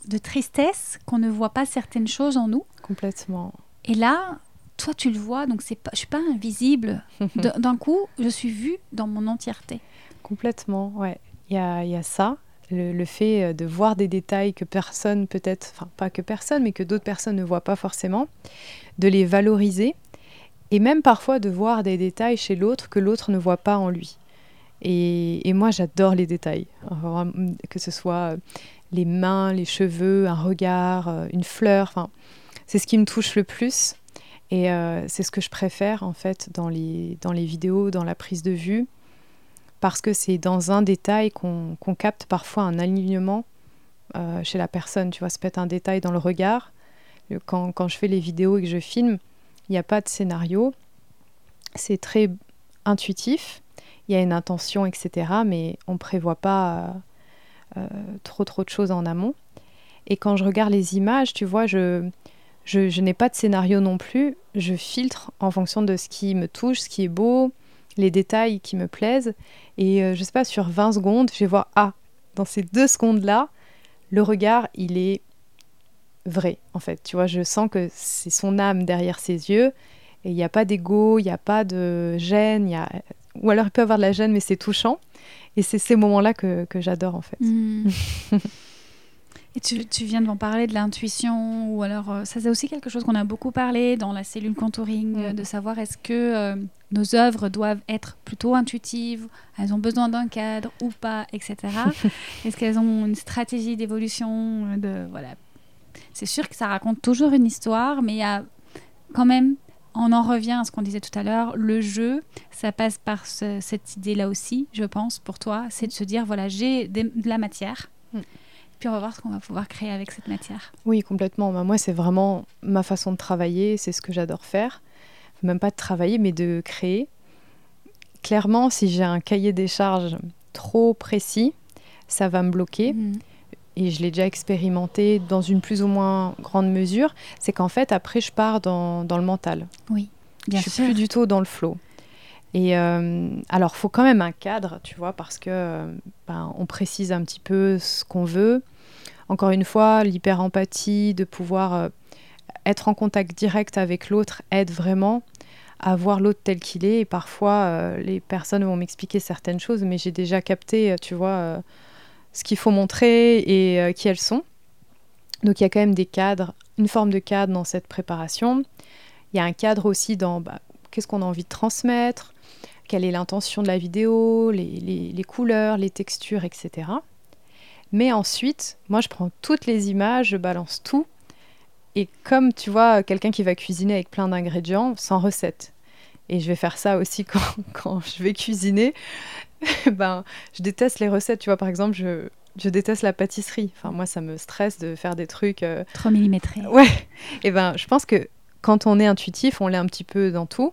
A: de tristesse qu'on ne voit pas certaines choses en nous.
B: Complètement.
A: Et là, toi, tu le vois, donc c'est pas, je suis pas invisible. D'un coup, je suis vue dans mon entièreté.
B: Complètement, ouais. Il y a, y a ça, le, fait euh, de voir des détails que personne peut-être, enfin pas que personne, mais que d'autres personnes ne voient pas forcément, de les valoriser, et même parfois de voir des détails chez l'autre que l'autre ne voit pas en lui. Et, et moi, j'adore les détails, que ce soit euh, les mains, les cheveux, un regard, euh, une fleur, enfin, c'est ce qui me touche le plus. Et c'est ce que je préfère en fait dans les, dans les vidéos, dans la prise de vue parce que c'est dans un détail qu'on capte parfois un alignement euh, chez la personne. Tu vois, ça peut être un détail dans le regard. Quand, je fais les vidéos et que je filme, il n'y a pas de scénario. C'est très intuitif. Il y a une intention, etc. Mais on ne prévoit pas euh, euh, trop, trop de choses en amont. Et quand je regarde les images, tu vois, je, je n'ai pas de scénario non plus. Je filtre en fonction de ce qui me touche, ce qui est beau, les détails qui me plaisent. Et euh, je sais pas, sur 20 secondes, je vais voir, ah, dans ces deux secondes-là, le regard, il est vrai, en fait. Tu vois, je sens que c'est son âme derrière ses yeux. Et il n'y a pas d'ego, il n'y a pas de gêne. il Y a... Ou alors il peut avoir de la gêne, mais c'est touchant. Et c'est ces moments-là que, que j'adore, en fait.
A: Mm. Et tu, tu viens de m'en parler de l'intuition, ou alors euh, ça c'est aussi quelque chose qu'on a beaucoup parlé dans la cellule contouring, euh, de savoir est-ce que euh, nos œuvres doivent être plutôt intuitives, elles ont besoin d'un cadre ou pas, etc. est-ce qu'elles ont une stratégie d'évolution de voilà. C'est sûr que ça raconte toujours une histoire, mais il y a quand même, on en revient à ce qu'on disait tout à l'heure, le jeu, ça passe par ce- cette idée-là aussi, je pense, pour toi, c'est de se dire voilà, j'ai de la matière.
B: Mm.
A: Puis on va voir ce qu'on va pouvoir créer avec cette matière.
B: Oui, complètement. Bah, moi, c'est vraiment ma façon de travailler, c'est ce que j'adore faire. Même pas de travailler, mais de créer. Clairement, si j'ai un cahier des charges trop précis, ça va me bloquer.
A: Mhm.
B: Et je l'ai déjà expérimenté dans une plus ou moins grande mesure. C'est qu'en fait, après, je pars dans, dans le mental.
A: Oui, bien
B: je suis
A: sûr.
B: plus du tout dans le flow. Et euh, alors, faut quand même un cadre, tu vois, parce que ben, on précise un petit peu ce qu'on veut. Encore une fois, l'hyper-empathie, de pouvoir euh, être en contact direct avec l'autre aide vraiment à voir l'autre tel qu'il est. Et parfois, euh, les personnes vont m'expliquer certaines choses, mais j'ai déjà capté, tu vois, ce qu'il faut montrer et qui elles sont. Donc, il y a quand même des cadres, une forme de cadre dans cette préparation. Il y a un cadre aussi dans bah, qu'est-ce qu'on a envie de transmettre, quelle est l'intention de la vidéo, les, couleurs, les textures, etc. Mais ensuite, moi, je prends toutes les images, je balance tout. Et comme tu vois, quelqu'un qui va cuisiner avec plein d'ingrédients, sans recette. Et je vais faire ça aussi quand, je vais cuisiner. ben, je déteste les recettes. Tu vois, par exemple, je, déteste la pâtisserie. Enfin, moi, ça me stresse de faire des trucs. Euh...
A: 3 mm.
B: Ouais. Et ben, je pense que quand on est intuitif, on l'est un petit peu dans tout.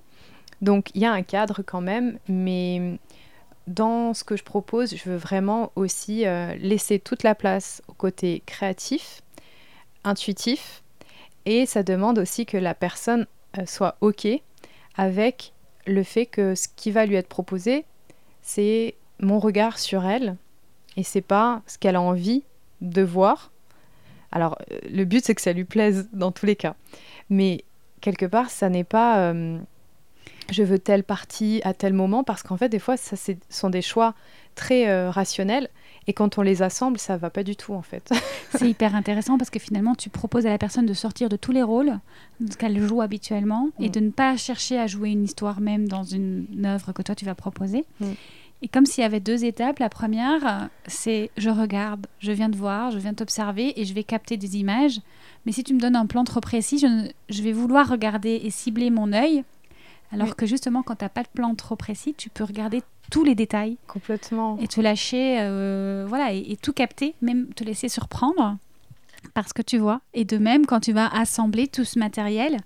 B: Donc il y a un cadre quand même, mais dans ce que je propose, je veux vraiment aussi euh, laisser toute la place au côté créatif, intuitif, et ça demande aussi que la personne euh, soit OK avec le fait que ce qui va lui être proposé, c'est mon regard sur elle, et c'est pas ce qu'elle a envie de voir. Alors euh, le but c'est que ça lui plaise dans tous les cas, mais quelque part ça n'est pas je veux telle partie à tel moment, parce qu'en fait, des fois, ça sont des choix très euh, rationnels. Et quand on les assemble, ça va pas du tout en fait.
A: c'est hyper intéressant parce que finalement, tu proposes à la personne de sortir de tous les rôles qu'elle joue habituellement et mm. de ne pas chercher à jouer une histoire même dans une œuvre que toi tu vas proposer. Mm. Et comme s'il y avait deux étapes, la première, c'est je regarde, je viens de voir, je viens t'observer et je vais capter des images. Mais si tu me donnes un plan trop précis, je, je vais vouloir regarder et cibler mon œil alors que justement, quand tu n'as pas de plan trop précis, tu peux regarder tous les détails.
B: Complètement.
A: Et te lâcher, euh, voilà, et, tout capter, même te laisser surprendre parce que tu vois. Et de même, quand tu vas assembler tout ce matériel,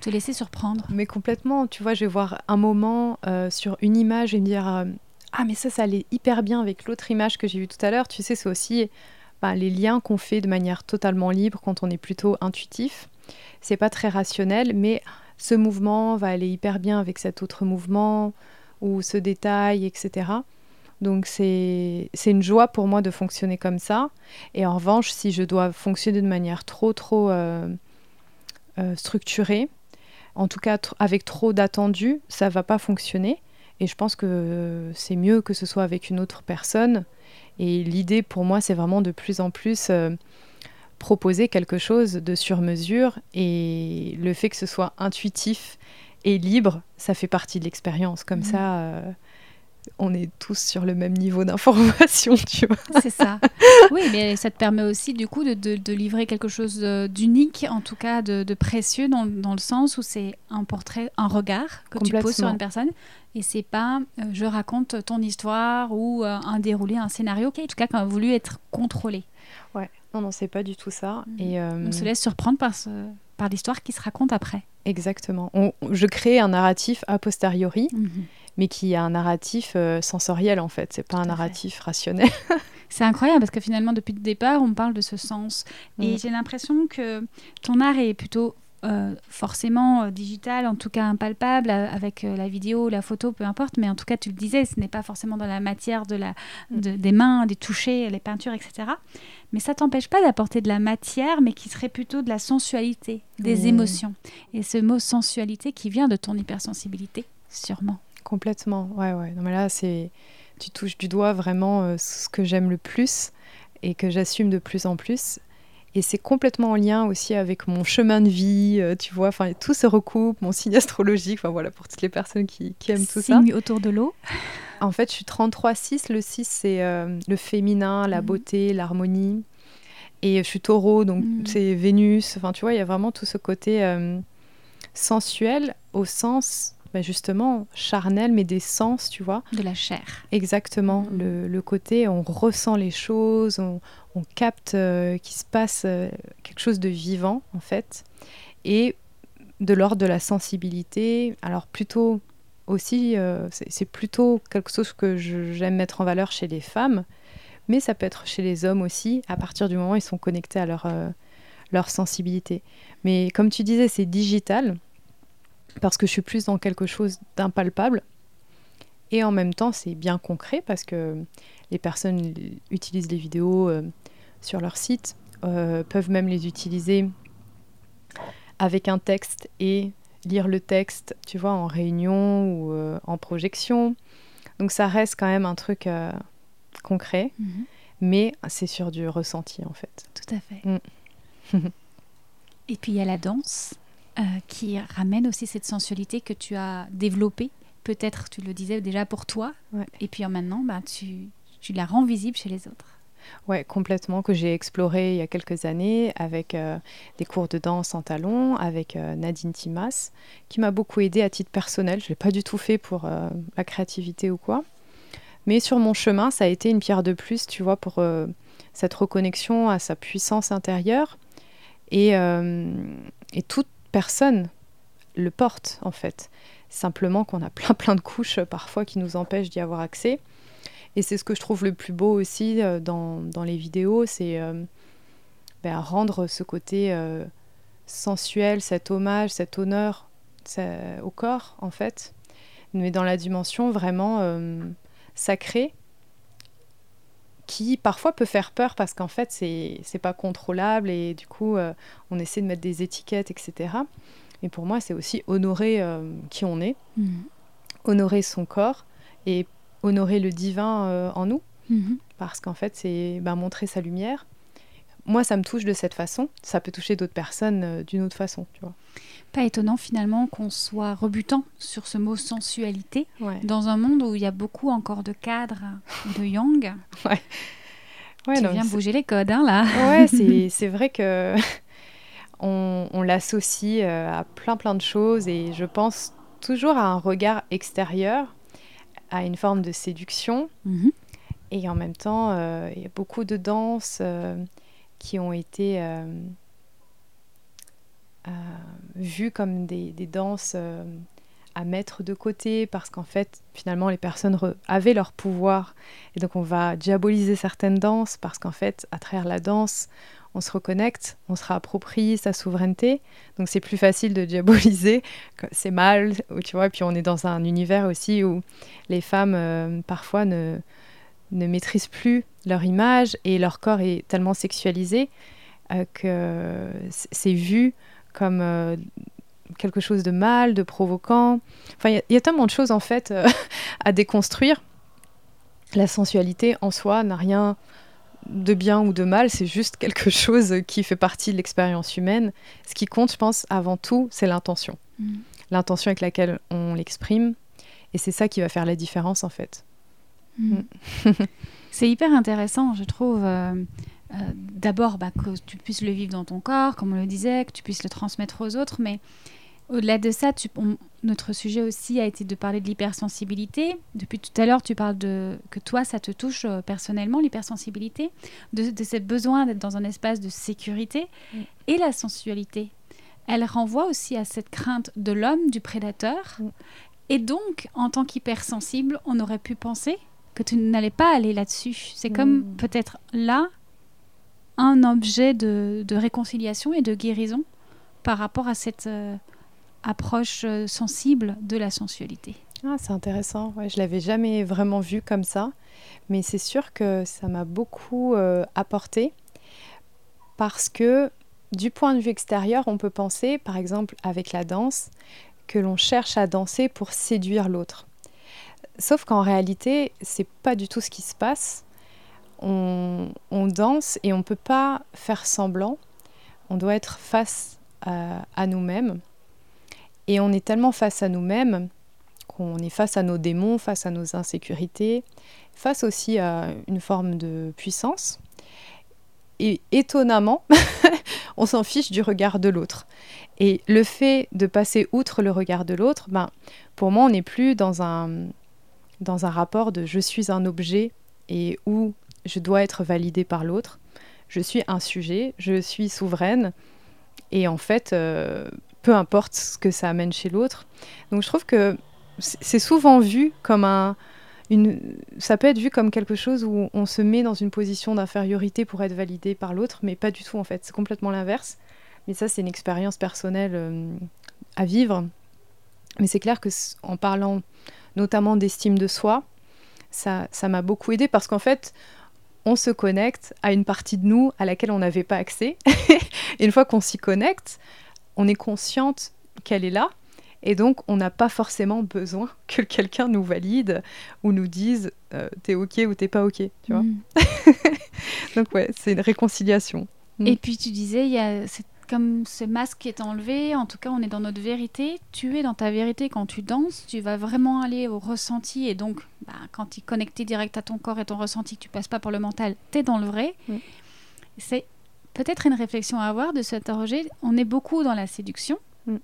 A: te laisser surprendre.
B: Mais complètement, tu vois, je vais voir un moment euh, sur une image et me dire euh, Ah, mais ça, ça allait hyper bien avec l'autre image que j'ai vue tout à l'heure. Tu sais, c'est aussi bah, les liens qu'on fait de manière totalement libre quand on est plutôt intuitif. C'est pas très rationnel, mais ce mouvement va aller hyper bien avec cet autre mouvement ou ce détail, etc. Donc c'est une joie pour moi de fonctionner comme ça. Et en revanche, si je dois fonctionner de manière trop trop euh, euh, structurée, en tout cas avec trop d'attendus, ça va pas fonctionner. Et je pense que c'est mieux que ce soit avec une autre personne. Et l'idée pour moi, c'est vraiment de plus en plus euh, proposer quelque chose de sur mesure et le fait que ce soit intuitif et libre, ça fait partie de l'expérience. Comme mmh. ça, euh, on est tous sur le même niveau d'information, tu vois.
A: C'est ça. Oui, mais ça te permet aussi, du coup, de, livrer quelque chose euh, d'unique, en tout cas de, précieux, dans, le sens où c'est un portrait, un regard que tu poses sur une personne. Et c'est pas euh, je raconte ton histoire ou un déroulé, un scénario qui, en tout cas, qui a voulu être contrôlé.
B: Ouais. Non, non, c'est pas du tout ça.
A: Mhm. Et, euh, On se laisse surprendre par, ce, par l'histoire qui se raconte après.
B: Exactement. je crée un narratif a posteriori, mhm. mais qui est un narratif euh, sensoriel en fait. C'est pas un narratif rationnel.
A: c'est incroyable parce que finalement, depuis le départ, on parle de ce sens. Et j'ai l'impression que ton art est plutôt euh, forcément euh, digital, en tout cas impalpable, euh, avec la vidéo, la photo, peu importe, mais en tout cas, tu le disais, ce n'est pas forcément dans la matière de la, mm. des mains, des touchés, les peintures, etc. Mais ça t'empêche pas d'apporter de la matière, mais qui serait plutôt de la sensualité, des émotions. Et ce mot sensualité qui vient de ton hypersensibilité, sûrement.
B: Complètement, ouais, ouais. Non, mais là, c'est tu touches du doigt vraiment ce que j'aime le plus et que j'assume de plus en plus, et c'est complètement en lien aussi avec mon chemin de vie, euh, tu vois, enfin tout se recoupe, mon signe astrologique, enfin voilà, pour toutes les personnes qui, aiment tout ça.
A: Signe autour de l'eau
B: En fait, je suis 33-6, le 6 c'est euh, le féminin, la mhm. beauté, l'harmonie. Et je suis taureau, donc mhm. c'est Vénus, enfin tu vois, il y a vraiment tout ce côté euh, sensuel au sens bah, justement charnel, mais des sens, tu vois.
A: De la chair.
B: Exactement. Mhm. Le, côté, on ressent les choses, on, capte euh, qu'il se passe euh, quelque chose de vivant, en fait. Et de l'ordre de la sensibilité. Alors plutôt aussi, euh, c'est plutôt quelque chose que j'aime mettre en valeur chez les femmes, mais ça peut être chez les hommes aussi, à partir du moment où ils sont connectés à leur, leur sensibilité. Mais comme tu disais, c'est digital parce que je suis plus dans quelque chose d'impalpable. Et en même temps, c'est bien concret parce que les personnes utilisent les vidéos euh, sur leur site, euh, peuvent même les utiliser avec un texte et lire le texte, tu vois, en réunion ou euh, en projection. Donc ça reste quand même un truc concret, mhm. mais c'est sur du ressenti en fait.
A: Tout à fait. Mm. et puis il y a la danse qui ramène aussi cette sensualité que tu as développée peut-être, tu le disais déjà pour toi, et puis maintenant, bah, tu, tu la rends visible chez les autres.
B: Ouais, complètement, que j'ai exploré il y a quelques années avec euh, des cours de danse en talons, avec euh, Nadine Timas, qui m'a beaucoup aidé à titre personnel. Je ne l'ai pas du tout fait pour euh, la créativité ou quoi. Mais sur mon chemin, ça a été une pierre de plus, tu vois, pour cette reconnexion à sa puissance intérieure. Et, et toute personne le porte, en fait. Simplement qu'on a plein plein de couches euh, parfois qui nous empêchent d'y avoir accès. Et c'est ce que je trouve le plus beau aussi euh, dans, dans, les vidéos, c'est euh, ben, rendre ce côté sensuel, cet hommage, cet honneur au corps en fait, mais dans la dimension vraiment sacrée qui parfois peut faire peur parce qu'en fait c'est pas contrôlable et du coup on essaie de mettre des étiquettes etc. Et pour moi, c'est aussi honorer euh, qui on est, mm. honorer son corps et honorer le divin euh, en nous. Mm-hmm. Parce qu'en fait, c'est bah, montrer sa lumière. Moi, ça me touche de cette façon. Ça peut toucher d'autres personnes euh, d'une autre façon, tu vois.
A: Pas étonnant finalement qu'on soit rebutant sur ce mot sensualité dans un monde où il y a beaucoup encore de cadres de yang. ouais. Ouais, tu viens bouger les codes, hein, là.
B: Ouais, c'est vrai que on, l'associe euh, à plein plein de choses et je pense toujours à un regard extérieur, à une forme de séduction. Mhm. Et en même temps, euh, il y a beaucoup de danses euh, qui ont été vues comme des, danses à mettre de côté parce qu'en fait, finalement, les personnes avaient leur pouvoir. Et donc, on va diaboliser certaines danses parce qu'en fait, à travers la danse, on se reconnecte, on se réapproprie sa souveraineté. Donc c'est plus facile de diaboliser, c'est mal, tu vois. Et puis on est dans un univers aussi où les femmes euh, parfois ne, ne maîtrisent plus leur image et leur corps est tellement sexualisé euh, que c'est vu comme euh, quelque chose de mal, de provoquant. Enfin, il y, a tellement de choses en fait à déconstruire. La sensualité en soi n'a rien de bien ou de mal, c'est juste quelque chose qui fait partie de l'expérience humaine. Ce qui compte, je pense, avant tout, c'est l'intention. Mm. L'intention avec laquelle on l'exprime. Et c'est ça qui va faire la différence, en fait.
A: Mm. Mm. c'est hyper intéressant, je trouve. Euh, euh, d'abord, bah, que tu puisses le vivre dans ton corps, comme on le disait, que tu puisses le transmettre aux autres, mais au-delà de ça, notre sujet aussi a été de parler de l'hypersensibilité. Depuis tout à l'heure, tu parles de que toi, ça te touche euh, personnellement, l'hypersensibilité, de, de ce besoin d'être dans un espace de sécurité et la sensualité. Elle renvoie aussi à cette crainte de l'homme, du prédateur. Et donc, en tant qu'hypersensible, on aurait pu penser que tu n'allais pas aller là-dessus. C'est comme peut-être là un objet de, réconciliation et de guérison par rapport à cette... Euh, approche euh, sensible de la sensualité.
B: Ah, c'est intéressant. Ouais, je l'avais jamais vraiment vu comme ça, mais c'est sûr que ça m'a beaucoup euh, apporté parce que du point de vue extérieur, on peut penser, par exemple avec la danse, que l'on cherche à danser pour séduire l'autre. Sauf qu'en réalité, c'est pas du tout ce qui se passe. On, danse et on peut pas faire semblant. On doit être face à nous-mêmes et on est tellement face à nous-mêmes qu'on est face à nos démons, face à nos insécurités, face aussi à une forme de puissance. Et étonnamment, on s'en fiche du regard de l'autre. Et le fait de passer outre le regard de l'autre, ben, pour moi, on n'est plus dans un, dans un rapport de je suis un objet et où je dois être validé par l'autre. Je suis un sujet, je suis souveraine. Et en fait, euh, peu importe ce que ça amène chez l'autre. Donc je trouve que c'est souvent vu comme un... Une, ça peut être vu comme quelque chose où on se met dans une position d'infériorité pour être validé par l'autre, mais pas du tout en fait. C'est complètement l'inverse. Mais ça, c'est une expérience personnelle euh, à vivre. Mais c'est clair que en parlant notamment d'estime de soi, ça m'a beaucoup aidé parce qu'en fait, on se connecte à une partie de nous à laquelle on n'avait pas accès. et une fois qu'on s'y connecte, on est consciente qu'elle est là. Et donc, on n'a pas forcément besoin que quelqu'un nous valide ou nous dise euh, t'es OK ou t'es pas OK. Tu vois mm. donc, ouais, c'est une réconciliation.
A: Mm. Et puis, tu disais, il y a comme ce masque est enlevé, en tout cas, on est dans notre vérité. Tu es dans ta vérité quand tu danses, tu vas vraiment aller au ressenti. Et donc, bah, quand tu es connecté direct à ton corps et ton ressenti, que tu passes pas par le mental, tu es dans le vrai. Mm. C'est peut-être une réflexion à avoir de s'interroger. On est beaucoup dans la séduction. Mm.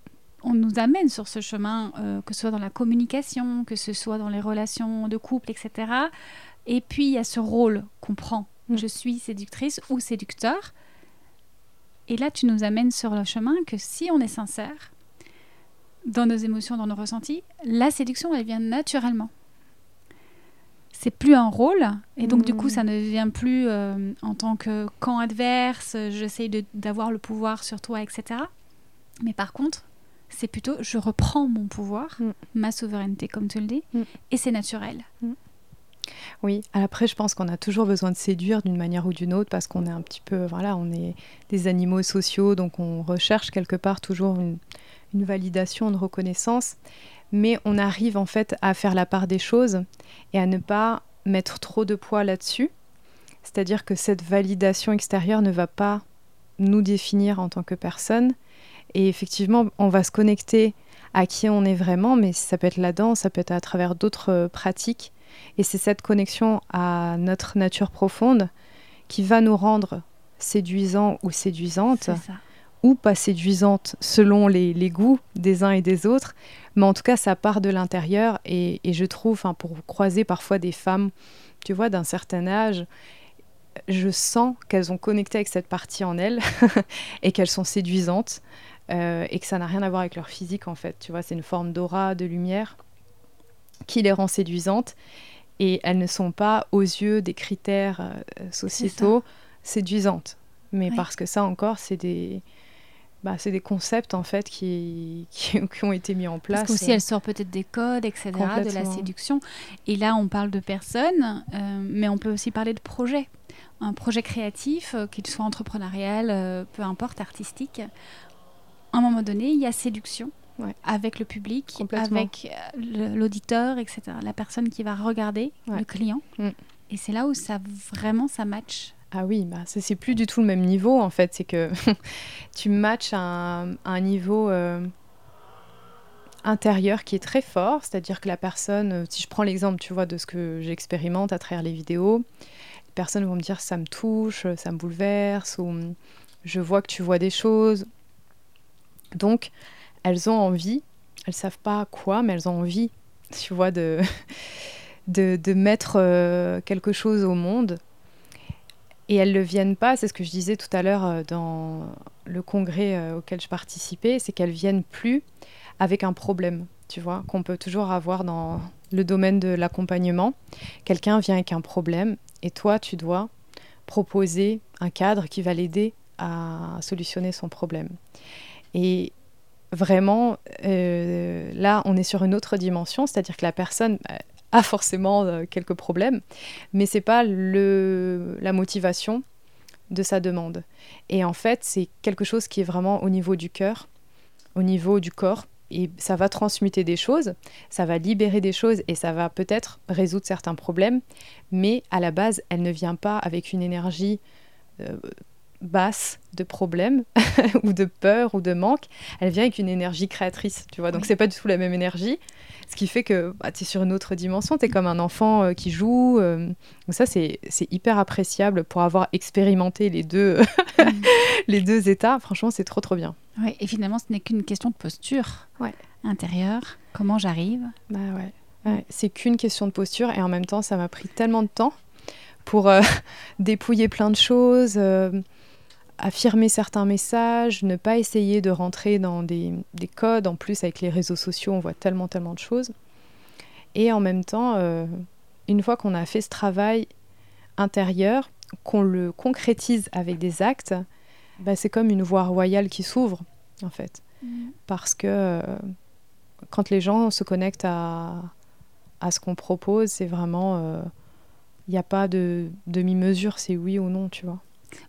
A: On nous amène sur ce chemin, euh, que ce soit dans la communication, que ce soit dans les relations de couple, etc. Et puis, il y a ce rôle qu'on prend. Je suis séductrice ou séducteur. Et là, tu nous amènes sur le chemin que si on est sincère dans nos émotions, dans nos ressentis, la séduction, elle vient naturellement. C'est plus un rôle, et donc du coup, ça ne vient plus euh, en tant que camp adverse, j'essaye d'avoir le pouvoir sur toi, etc. Mais par contre, c'est plutôt je reprends mon pouvoir, mm. ma souveraineté, comme tu le dis, mm. et c'est naturel.
B: Oui, après, je pense qu'on a toujours besoin de séduire d'une manière ou d'une autre parce qu'on est un petit peu, voilà, on est des animaux sociaux, donc on recherche quelque part toujours une, validation, une reconnaissance. Mais on arrive en fait à faire la part des choses et à ne pas mettre trop de poids là-dessus. C'est-à-dire que cette validation extérieure ne va pas nous définir en tant que personne. Et effectivement, on va se connecter à qui on est vraiment, mais ça peut être la danse, ça peut être à travers d'autres pratiques et c'est cette connexion à notre nature profonde qui va nous rendre séduisants ou séduisantes, ou pas séduisantes selon les, goûts des uns et des autres. Mais en tout cas, ça part de l'intérieur. Et, je trouve, pour croiser parfois des femmes, tu vois, d'un certain âge, je sens qu'elles ont connecté avec cette partie en elles et qu'elles sont séduisantes. Euh, et que ça n'a rien à voir avec leur physique en fait. Tu vois, c'est une forme d'aura, de lumière qui les rend séduisantes et elles ne sont pas aux yeux des critères euh, sociétaux séduisantes. Mais parce que ça encore, c'est des, bah, c'est des concepts en fait qui, qui, ont été mis en place.
A: Parce qu'aussi, elle sort peut-être des codes, etc., de la séduction. Et là, on parle de personnes, euh, mais on peut aussi parler de projets. Un projet créatif, euh, qu'il soit entrepreneurial, peu importe, artistique. À un moment donné, il y a séduction avec le public, avec euh, l'auditeur, etc. La personne qui va regarder, le client. Mm. Et c'est là où ça vraiment ça match.
B: Ah oui, bah c'est plus du tout le même niveau en fait. C'est que tu matches à un, niveau euh, intérieur qui est très fort. C'est-à-dire que la personne, euh, si je prends l'exemple, tu vois, de ce que j'expérimente à travers les vidéos, les personnes vont me dire ça me touche, ça me bouleverse, ou je vois que tu vois des choses. Donc, elles ont envie, elles savent pas quoi, mais elles ont envie, tu vois, de, de, mettre euh, quelque chose au monde. Et elles ne viennent pas, c'est ce que je disais tout à l'heure euh, dans le congrès euh, auquel je participais, c'est qu'elles viennent plus avec un problème, tu vois, qu'on peut toujours avoir dans le domaine de l'accompagnement. Quelqu'un vient avec un problème et toi, tu dois proposer un cadre qui va l'aider à solutionner son problème. Et vraiment, euh, là, on est sur une autre dimension, c'est-à-dire que la personne euh, a forcément euh, quelques problèmes, mais c'est pas le, la motivation de sa demande. Et en fait, c'est quelque chose qui est vraiment au niveau du cœur, au niveau du corps, et ça va transmuter des choses, ça va libérer des choses et ça va peut-être résoudre certains problèmes, mais à la base, elle ne vient pas avec une énergie basse de problème ou de peur ou de manque, elle vient avec une énergie créatrice, tu vois. Donc c'est pas du tout la même énergie, ce qui fait que bah, tu es sur une autre dimension, tu es comme un enfant euh, qui joue. Euh. donc ça c'est hyper appréciable pour avoir expérimenté les deux, les deux états. Franchement, c'est trop trop bien.
A: Ouais, et finalement, ce n'est qu'une question de posture ouais. intérieure. Comment j'arrive?
B: Bah ouais. c'est qu'une question de posture et en même temps, ça m'a pris tellement de temps pour euh, dépouiller plein de choses affirmer certains messages, ne pas essayer de rentrer dans des, codes. En plus, avec les réseaux sociaux, on voit tellement, tellement de choses. Et en même temps, euh, une fois qu'on a fait ce travail intérieur, qu'on le concrétise avec des actes, bah, c'est comme une voie royale qui s'ouvre, en fait. Mm. Parce que euh, quand les gens se connectent à, à ce qu'on propose. C'est vraiment, il euh, n'y a pas de demi-mesure, c'est oui ou non, tu vois.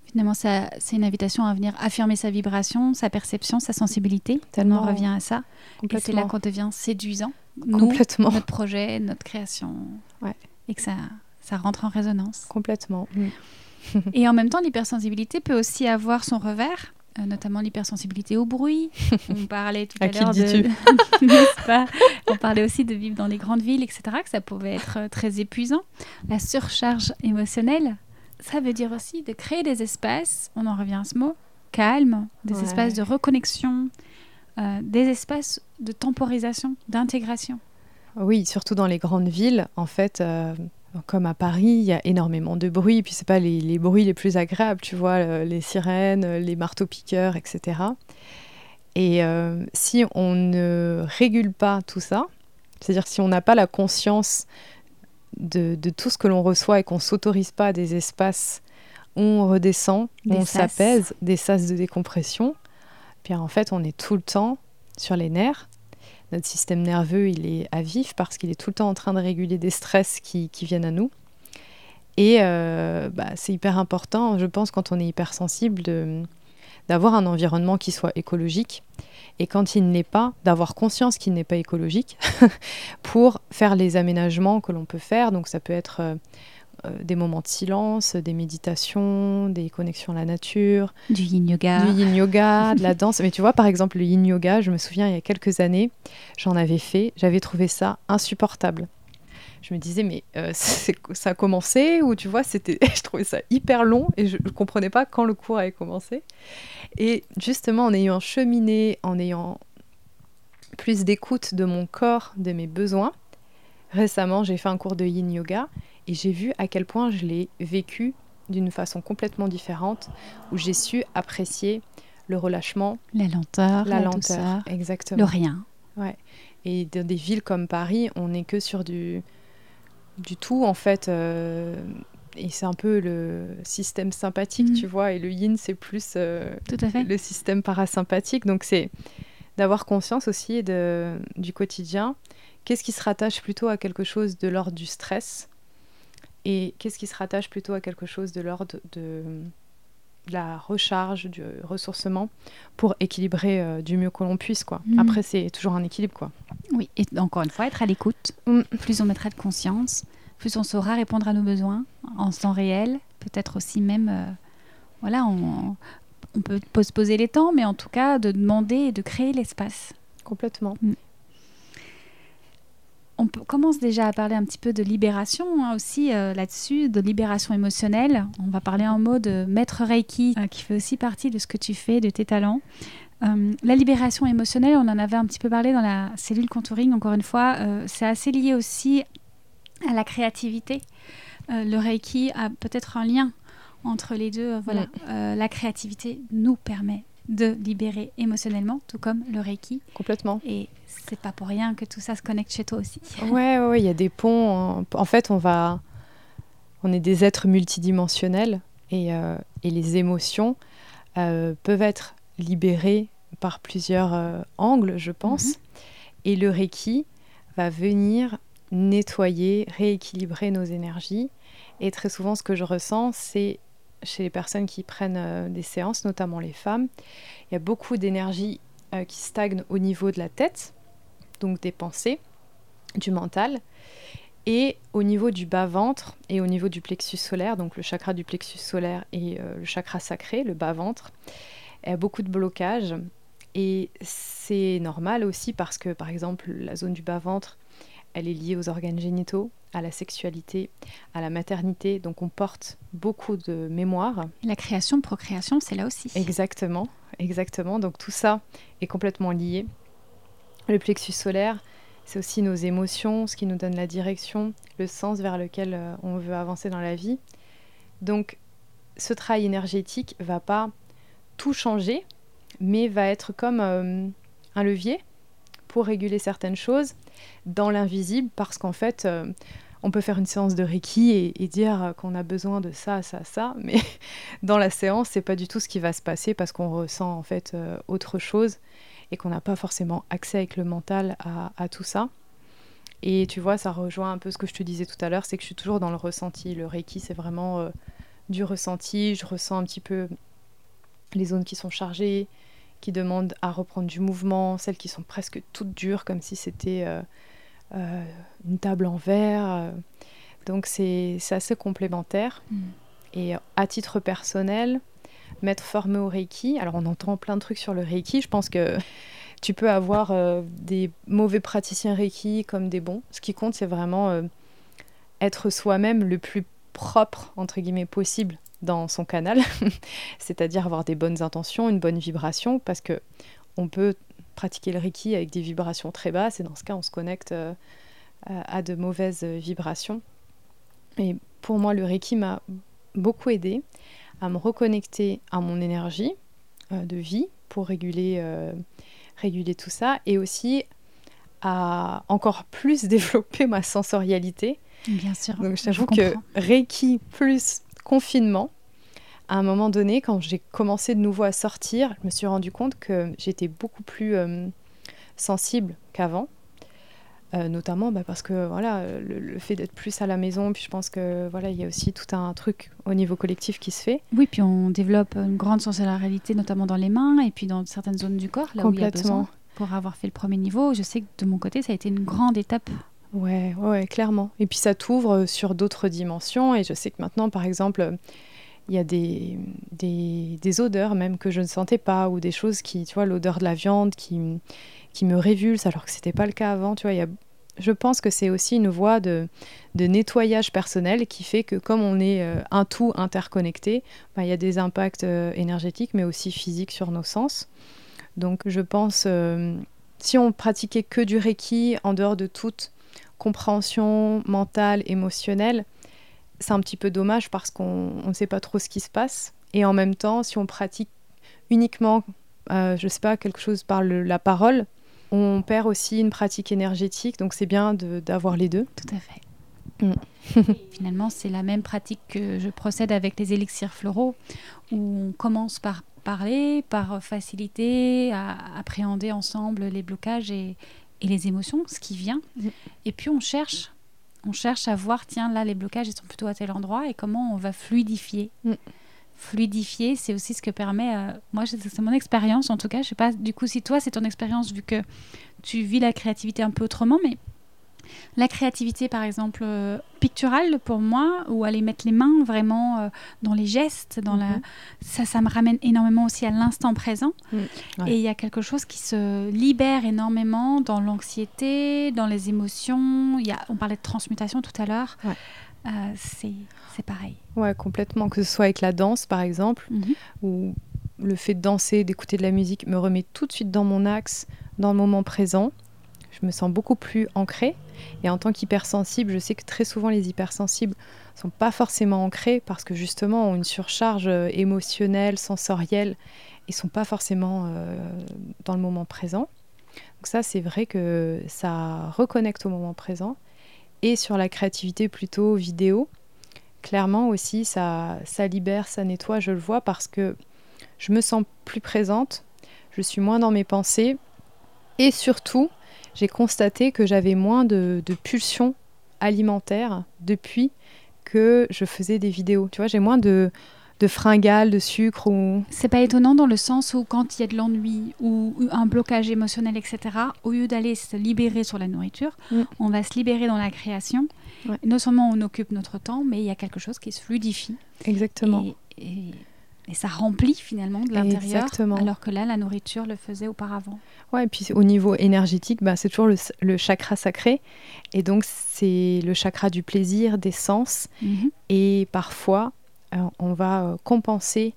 A: Finalement, c'est une invitation à venir affirmer sa vibration, sa perception, sa sensibilité. Tellement on revient à ça. Et c'est là qu'on devient séduisant.
B: Complètement.
A: notre projet, notre création. Ouais. Et que ça, ça rentre en résonance.
B: Complètement.
A: Et en même temps, l'hypersensibilité peut aussi avoir son revers. Euh, notamment l'hypersensibilité au bruit. On parlait tout à, l'heure de... On parlait aussi de vivre dans les grandes villes, etc., que ça pouvait être euh, très épuisant. La surcharge émotionnelle, ça veut dire aussi de créer des espaces, on en revient à ce mot, calme, des espaces de reconnexion, euh, des espaces de temporisation, d'intégration.
B: Oui, surtout dans les grandes villes, en fait, comme à Paris, il y a énormément de bruit, puis c'est pas les, bruits les plus agréables, tu vois, les sirènes, les marteaux-piqueurs, etc. Et euh, si on ne régule pas tout ça, c'est-à-dire si on n'a pas la conscience de, tout ce que l'on reçoit et qu'on s'autorise pas des espaces où on redescend, où on s'apaise, des sas de décompression, puis en fait on est tout le temps sur les nerfs notre système nerveux, il est à vif parce qu'il est tout le temps en train de réguler des stress qui, viennent à nous. Et euh, bah, c'est hyper important, je pense, quand on est hypersensible, d'avoir un environnement qui soit écologique. Et quand il n'est pas, d'avoir conscience qu'il n'est pas écologique pour faire les aménagements que l'on peut faire. Donc ça peut être euh, euh, des moments de silence, des méditations, des connexions à la nature.
A: Du yin yoga.
B: Du yin yoga, de la danse. Mais tu vois, par exemple, le yin yoga, je me souviens, il y a quelques années, j'en avais fait, j'avais trouvé ça insupportable. Je me disais, mais euh, ça a commencé ou tu vois, c'était, je trouvais ça hyper long et je ne comprenais pas quand le cours avait commencé. Et justement, en ayant cheminé, en ayant plus d'écoute de mon corps, de mes besoins, récemment, j'ai fait un cours de yin yoga et j'ai vu à quel point je l'ai vécu d'une façon complètement différente, où j'ai su apprécier le relâchement,
A: la lenteur,
B: la, lenteur, exactement,
A: le rien.
B: Ouais. Et dans des villes comme Paris, on n'est que sur du du tout en fait. Euh, et c'est un peu le système sympathique, mm. tu vois. Et le yin, c'est plus euh,
A: tout à fait.
B: le système parasympathique. Donc c'est d'avoir conscience aussi de, du quotidien. Qu'est-ce qui se rattache plutôt à quelque chose de l'ordre du stress? Et qu'est-ce qui se rattache plutôt à quelque chose de l'ordre de, la recharge, du ressourcement, pour équilibrer euh, du mieux que l'on puisse. Quoi. Mhm. Après, c'est toujours un équilibre. Quoi.
A: Oui, et encore une fois, être à l'écoute. Mm. Plus on mettra de conscience, plus on saura répondre à nos besoins en temps réel. Peut-être aussi même, euh, voilà, on, on, peut se poser les temps, mais en tout cas, de demander et de créer l'espace.
B: Complètement. Mm
A: on commence déjà à parler un petit peu de libération hein, aussi euh, là-dessus, de libération émotionnelle. On va parler en mot de maître Reiki, euh, qui fait aussi partie de ce que tu fais, de tes talents. Euh, la libération émotionnelle, on en avait un petit peu parlé dans la cellule contouring, encore une fois, c'est assez lié aussi à la créativité. le Reiki a peut-être un lien entre les deux. Voilà, la créativité nous permet de libérer émotionnellement, tout comme le Reiki.
B: Complètement.
A: Et c'est pas pour rien que tout ça se connecte chez toi aussi.
B: Ouais, ouais, il y a des ponts. En fait, on va, on est des êtres multidimensionnels et, euh, et les émotions euh, peuvent être libérées par plusieurs euh, angles, je pense. Mhm. Et le Reiki va venir nettoyer, rééquilibrer nos énergies. Et très souvent, ce que je ressens, c'est chez les personnes qui prennent des séances, notamment les femmes, il y a beaucoup d'énergie qui stagne au niveau de la tête donc des pensées, du mental. Et au niveau du bas-ventre et au niveau du plexus solaire, donc le chakra du plexus solaire et euh, le chakra sacré, le bas-ventre, il y a beaucoup de blocages. Et c'est normal aussi parce que, par exemple, la zone du bas-ventre, elle est liée aux organes génitaux, à la sexualité, à la maternité. Donc on porte beaucoup de mémoire.
A: La création, procréation, c'est là aussi.
B: Exactement, exactement. Donc tout ça est complètement lié. Le plexus solaire, c'est aussi nos émotions, ce qui nous donne la direction, le sens vers lequel euh, on veut avancer dans la vie. Donc, ce travail énergétique va pas tout changer, mais va être comme euh, un levier pour réguler certaines choses dans l'invisible, parce qu'en fait, euh, on peut faire une séance de Reiki et, dire qu'on a besoin de ça, ça, ça, mais dans la séance, c'est pas du tout ce qui va se passer parce qu'on ressent en fait autre chose et qu'on n'a pas forcément accès avec le mental à, tout ça. Et tu vois, ça rejoint un peu ce que je te disais tout à l'heure, c'est que je suis toujours dans le ressenti. Le Reiki, c'est vraiment euh, du ressenti. Je ressens un petit peu les zones qui sont chargées, qui demandent à reprendre du mouvement, celles qui sont presque toutes dures, comme si c'était euh, euh, une table en verre. Donc c'est assez complémentaire. Mm. Et à titre personnel, m'être formée au Reiki, alors on entend plein de trucs sur le Reiki, je pense que tu peux avoir euh, des mauvais praticiens Reiki comme des bons. Ce qui compte, c'est vraiment euh, être soi-même le plus propre, entre guillemets, possible dans son canal, c'est-à-dire avoir des bonnes intentions, une bonne vibration, parce que on peut pratiquer le Reiki avec des vibrations très basses, et dans ce cas, on se connecte euh, à de mauvaises vibrations. Et pour moi, le Reiki m'a beaucoup aidé à me reconnecter à mon énergie de vie pour réguler réguler tout ça et aussi à encore plus développer ma sensorialité.
A: Bien sûr.
B: Donc j'avoue que Reiki plus confinement, à un moment donné, quand j'ai commencé de nouveau à sortir, je me suis rendu compte que j'étais beaucoup plus euh, sensible qu'avant. Euh, notamment bah, parce que voilà le, fait d'être plus à la maison puis je pense que voilà il y a aussi tout un truc au niveau collectif qui se fait.
A: Oui puis on développe une grande sensorialité notamment dans les mains et puis dans certaines zones du corps là où il y a besoin pour avoir fait le premier niveau. Je sais que de mon côté ça a été une grande étape
B: ouais ouais clairement et puis ça t'ouvre sur d'autres dimensions et je sais que maintenant par exemple il y a des, des, odeurs même que je ne sentais pas ou des choses qui, tu vois, l'odeur de la viande qui, qui me révulse alors que c'était pas le cas avant. Tu vois, y a, je pense que c'est aussi une voie de, de, nettoyage personnel qui fait que comme on est euh, un tout interconnecté, bah, il y a des impacts euh, énergétiques mais aussi physiques sur nos sens. Donc je pense, euh, si on pratiquait que du Reiki en dehors de toute compréhension mentale, émotionnelle, c'est un petit peu dommage parce qu'on ne sait pas trop ce qui se passe. Et en même temps, si on pratique uniquement, euh, je ne sais pas, quelque chose par la parole, on perd aussi une pratique énergétique. Donc c'est bien d'avoir les deux.
A: Tout à fait. Mm. Finalement, c'est la même pratique que je procède avec les élixirs floraux, où on commence par parler, par faciliter, à appréhender ensemble les blocages et, et les émotions, ce qui vient. Mm. Et puis on cherche on cherche à voir, tiens, là, les blocages, ils sont plutôt à tel endroit et comment on va fluidifier. Mm. Fluidifier, c'est aussi ce que permet, euh, moi, c'est mon expérience en tout cas, je sais pas, du coup, si toi, c'est ton expérience, vu que tu vis la créativité un peu autrement, mais la créativité, par exemple, euh, picturale pour moi, ou aller mettre les mains vraiment euh, dans les gestes, dans la... Mhm. ça, ça me ramène énormément aussi à l'instant présent. Mm. Et il y a quelque chose qui se libère énormément dans l'anxiété, dans les émotions. Y a... On parlait de transmutation tout à l'heure. Euh, c'est pareil.
B: Ouais, complètement. Que ce soit avec la danse, par exemple, mhm. ou le fait de danser, d'écouter de la musique me remet tout de suite dans mon axe, dans le moment présent je me sens beaucoup plus ancrée. Et en tant qu'hypersensible, je sais que très souvent les hypersensibles sont pas forcément ancrés parce que justement ont une surcharge euh, émotionnelle, sensorielle et sont pas forcément euh, dans le moment présent. Donc ça, c'est vrai que ça reconnecte au moment présent. Et sur la créativité plutôt vidéo, clairement aussi, ça, ça libère, ça nettoie, je le vois parce que je me sens plus présente, je suis moins dans mes pensées et surtout, j'ai constaté que j'avais moins de, pulsions alimentaires depuis que je faisais des vidéos. Tu vois, j'ai moins de, de fringales, de sucre ou...
A: C'est pas étonnant dans le sens où quand il y a de l'ennui ou un blocage émotionnel, etc., au lieu d'aller se libérer sur la nourriture, mm. on va se libérer dans la création. Non seulement on occupe notre temps, mais il y a quelque chose qui se fluidifie.
B: Exactement.
A: et et ça remplit finalement de l'intérieur, alors que là, la nourriture le faisait auparavant.
B: Ouais, et puis au niveau énergétique, bah, c'est toujours le, chakra sacré. Et donc, c'est le chakra du plaisir, des sens. Mhm. Et parfois, euh, on va euh, compenser,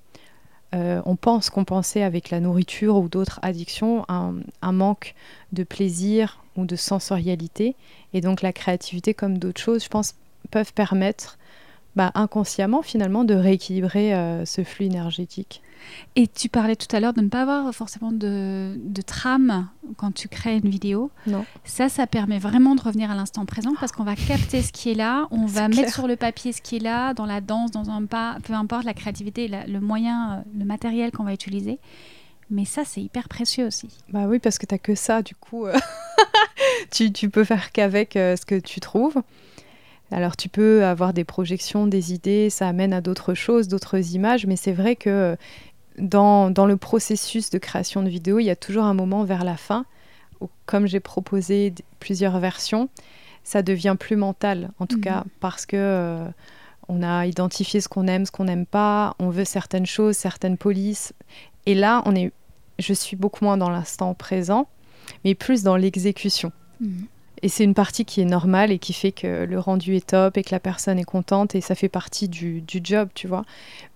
B: euh, on pense compenser avec la nourriture ou d'autres addictions un, un, manque de plaisir ou de sensorialité. Et donc, la créativité, comme d'autres choses, je pense, peuvent permettre bah, inconsciemment finalement de rééquilibrer euh, ce flux énergétique.
A: Et tu parlais tout à l'heure de ne pas avoir forcément de, de, trame quand tu crées une vidéo.
B: Non.
A: Ça, ça permet vraiment de revenir à l'instant présent parce qu'on va capter ce qui est là, on va mettre sur le papier ce qui est là, dans la danse, dans un pas, peu importe la créativité, le moyen, euh, le matériel qu'on va utiliser. Mais ça, c'est hyper précieux aussi.
B: Bah oui, parce que tu n'as que ça, du coup. Euh, tu, tu, peux faire qu'avec ce que tu trouves. Alors tu peux avoir des projections, des idées, ça amène à d'autres choses, d'autres images, mais c'est vrai que dans, dans, le processus de création de vidéo, il y a toujours un moment vers la fin où, comme j'ai proposé plusieurs versions, ça devient plus mental, en tout mhm. cas, parce que euh, on a identifié ce qu'on aime, ce qu'on n'aime pas, on veut certaines choses, certaines polices. Et là, on est, je suis beaucoup moins dans l'instant présent, mais plus dans l'exécution. Mhm. Et c'est une partie qui est normale et qui fait que le rendu est top et que la personne est contente et ça fait partie du, job, tu vois.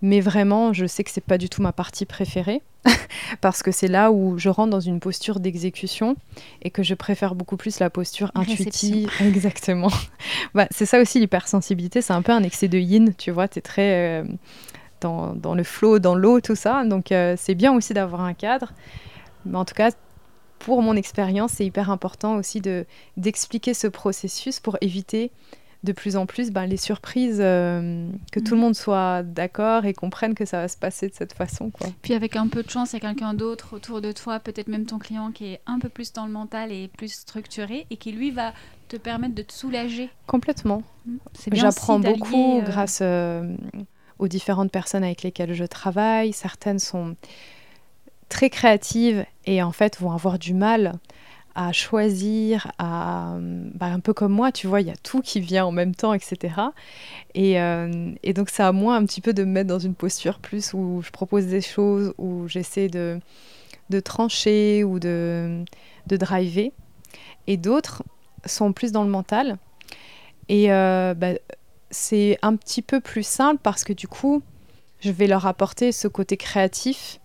B: Mais vraiment, je sais que c'est pas du tout ma partie préférée parce que c'est là où je rentre dans une posture d'exécution et que je préfère beaucoup plus la posture intuitive. Exactement. bah, c'est ça aussi l'hypersensibilité, c'est un peu un excès de yin, tu vois. Tu es très euh, dans, dans, le flow, dans l'eau, tout ça. Donc euh, c'est bien aussi d'avoir un cadre. Mais en tout cas, pour mon expérience, c'est hyper important aussi de d'expliquer ce processus pour éviter de plus en plus ben, les surprises, euh, que tout le mm. monde soit d'accord et comprenne que ça va se passer de cette façon. Quoi.
A: Puis avec un peu de chance, il y a quelqu'un d'autre autour de toi, peut-être même ton client qui est un peu plus dans le mental et plus structuré et qui lui va te permettre de te soulager.
B: Complètement. Mm. J'apprends beaucoup euh, grâce euh, aux différentes personnes avec lesquelles je travaille. Certaines sont très créatives et en fait vont avoir du mal à choisir, à, bah, un peu comme moi, tu vois, il y a tout qui vient en même temps, etc. Et, euh, et, donc ça a moi un petit peu de me mettre dans une posture plus où je propose des choses, où j'essaie de, de trancher ou de, de driver. Et d'autres sont plus dans le mental. Et euh, bah, c'est un petit peu plus simple parce que du coup, je vais leur apporter ce côté créatif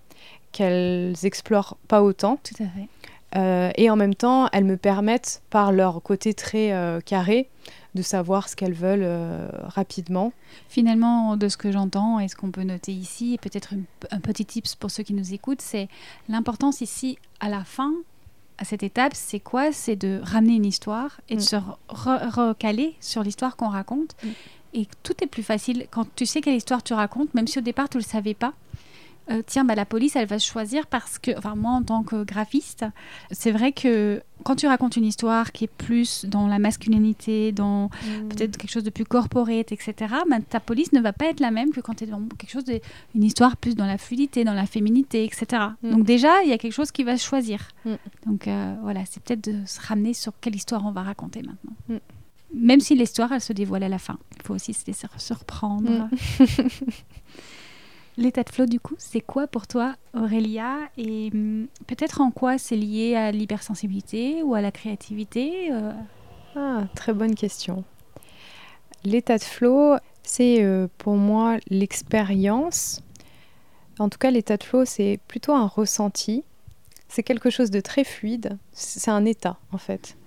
B: qu'elles explorent pas autant.
A: Tout à fait.
B: Euh, et en même temps, elles me permettent, par leur côté très euh, carré, de savoir ce qu'elles veulent euh, rapidement.
A: Finalement, de ce que j'entends et ce qu'on peut noter ici, et peut-être un petit tips pour ceux qui nous écoutent, c'est l'importance ici, à la fin, à cette étape, c'est quoi? C'est de ramener une histoire et de mm. se recaler sur l'histoire qu'on raconte. Mm. Et tout est plus facile quand tu sais quelle histoire tu racontes, même si au départ tu ne le savais pas. Euh, tiens, bah, la police, elle va choisir parce que, enfin, moi, en tant que graphiste, c'est vrai que quand tu racontes une histoire qui est plus dans la masculinité, dans mmh. peut-être quelque chose de plus corporate, etc., bah, ta police ne va pas être la même que quand tu es dans quelque chose de, une histoire plus dans la fluidité, dans la féminité, etc. Mmh. Donc déjà, il y a quelque chose qui va se choisir. Mmh. Donc euh, voilà, c'est peut-être de se ramener sur quelle histoire on va raconter maintenant. Même si l'histoire, elle se dévoile à la fin. Il faut aussi se laisser surprendre. L'état de flow, du coup, c'est quoi pour toi, Aurélia Et hum, peut-être en quoi c'est lié à l'hypersensibilité ou à la créativité euh?
B: Ah, très bonne question. L'état de flow, c'est euh, pour moi l'expérience. En tout cas, l'état de flow, c'est plutôt un ressenti. C'est quelque chose de très fluide. C'est un état, en fait.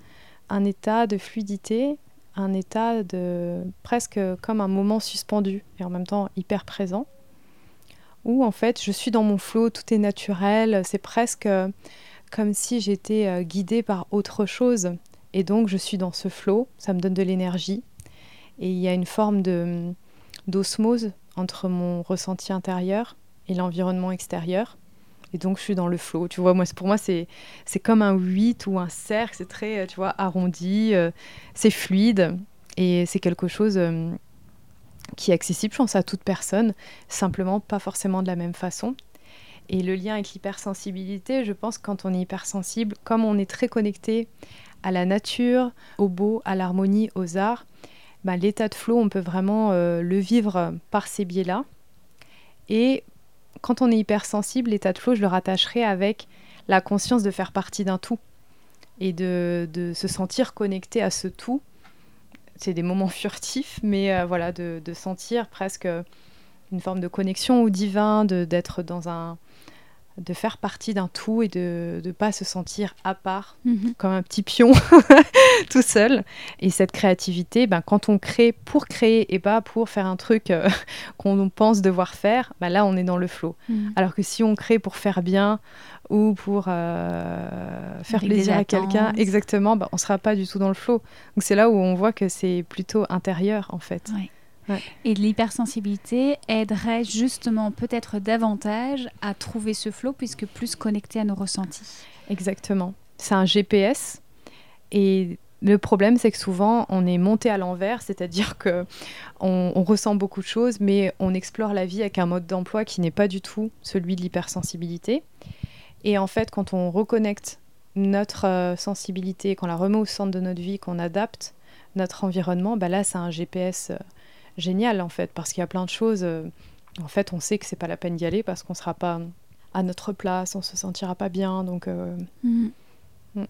B: Un état de fluidité, un état de presque comme un moment suspendu et en même temps hyper présent où en fait je suis dans mon flot, tout est naturel, c'est presque euh, comme si j'étais euh, guidée par autre chose. Et donc je suis dans ce flot, ça me donne de l'énergie. Et il y a une forme de, d'osmose entre mon ressenti intérieur et l'environnement extérieur. Et donc je suis dans le flot. Tu vois, moi, pour moi, c'est, comme un 8 ou un cercle, c'est très, euh, tu vois, arrondi, c'est fluide. Et c'est quelque chose qui est accessible, je pense, à toute personne, simplement pas forcément de la même façon. Et le lien avec l'hypersensibilité, je pense, quand on est hypersensible, comme on est très connecté à la nature, au beau, à l'harmonie, aux arts, bah, l'état de flow, on peut vraiment euh, le vivre par ces biais-là. Et quand on est hypersensible, l'état de flow, je le rattacherai avec la conscience de faire partie d'un tout et de, de se sentir connecté à ce tout c'est des moments furtifs, mais euh, voilà, de, sentir presque une forme de connexion au divin, d'être dans un, de faire partie d'un tout et de ne pas se sentir à part, mhm. comme un petit pion tout seul. Et cette créativité, ben, quand on crée pour créer et pas pour faire un truc euh, qu'on pense devoir faire, ben, là on est dans le flow. Mhm. Alors que si on crée pour faire bien ou pour euh, faire plaisir à quelqu'un, exactement, ben, on ne sera pas du tout dans le flow. Donc c'est là où on voit que c'est plutôt intérieur en fait.
A: Et l'hypersensibilité aiderait justement peut-être davantage à trouver ce flow puisque plus connecté à nos ressentis.
B: Exactement. C'est un GPS Et le problème, c'est que souvent, on est monté à l'envers, c'est-à-dire que on, ressent beaucoup de choses, mais on explore la vie avec un mode d'emploi qui n'est pas du tout celui de l'hypersensibilité. Et en fait, quand on reconnecte notre euh, sensibilité, qu'on la remet au centre de notre vie, qu'on adapte notre environnement, bah là, c'est un GPS euh, génial en fait, parce qu'il y a plein de choses. Euh, en fait, on sait que c'est pas la peine d'y aller parce qu'on sera pas à notre place, on se sentira pas bien, donc. Mm.
A: Mm.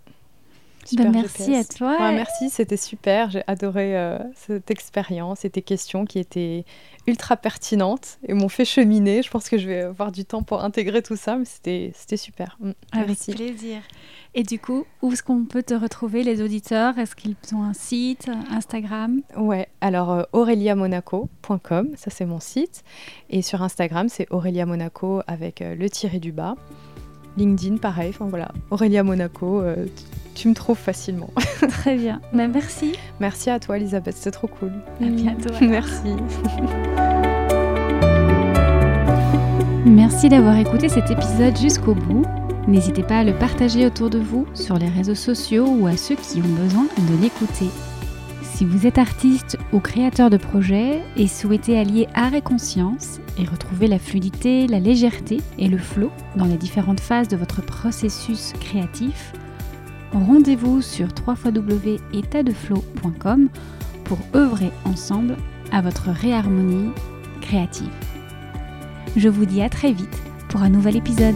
A: Ben, merci à toi.
B: merci, c'était super. J'ai adoré euh, cette expérience et tes questions qui étaient ultra pertinentes et m'ont fait cheminer. Je pense que je vais avoir du temps pour intégrer tout ça, mais c'était super.
A: Mm, Avec plaisir. Et du coup, où est-ce qu'on peut te retrouver, les auditeurs? Est-ce qu'ils ont un site, Instagram?
B: Ouais, alors euh, aureliamonaco.com, ça c'est mon site. Et sur Instagram, c'est Aurélia Monaco avec euh, le tiré du bas. LinkedIn, pareil. Enfin voilà, Aurélia Monaco, euh, tu me trouves facilement.
A: Très bien. Bah, merci.
B: Merci à toi, Elisabeth. C'était trop cool.
A: À bientôt.
B: Merci.
A: Merci d'avoir écouté cet épisode jusqu'au bout. N'hésitez pas à le partager autour de vous sur les réseaux sociaux ou à ceux qui ont besoin de l'écouter. Si vous êtes artiste ou créateur de projet et souhaitez allier art et conscience et retrouver la fluidité, la légèreté et le flow dans les différentes phases de votre processus créatif, rendez-vous sur www.étatdeflow.com pour œuvrer ensemble à votre réharmonie créative. Je vous dis à très vite pour un nouvel épisode.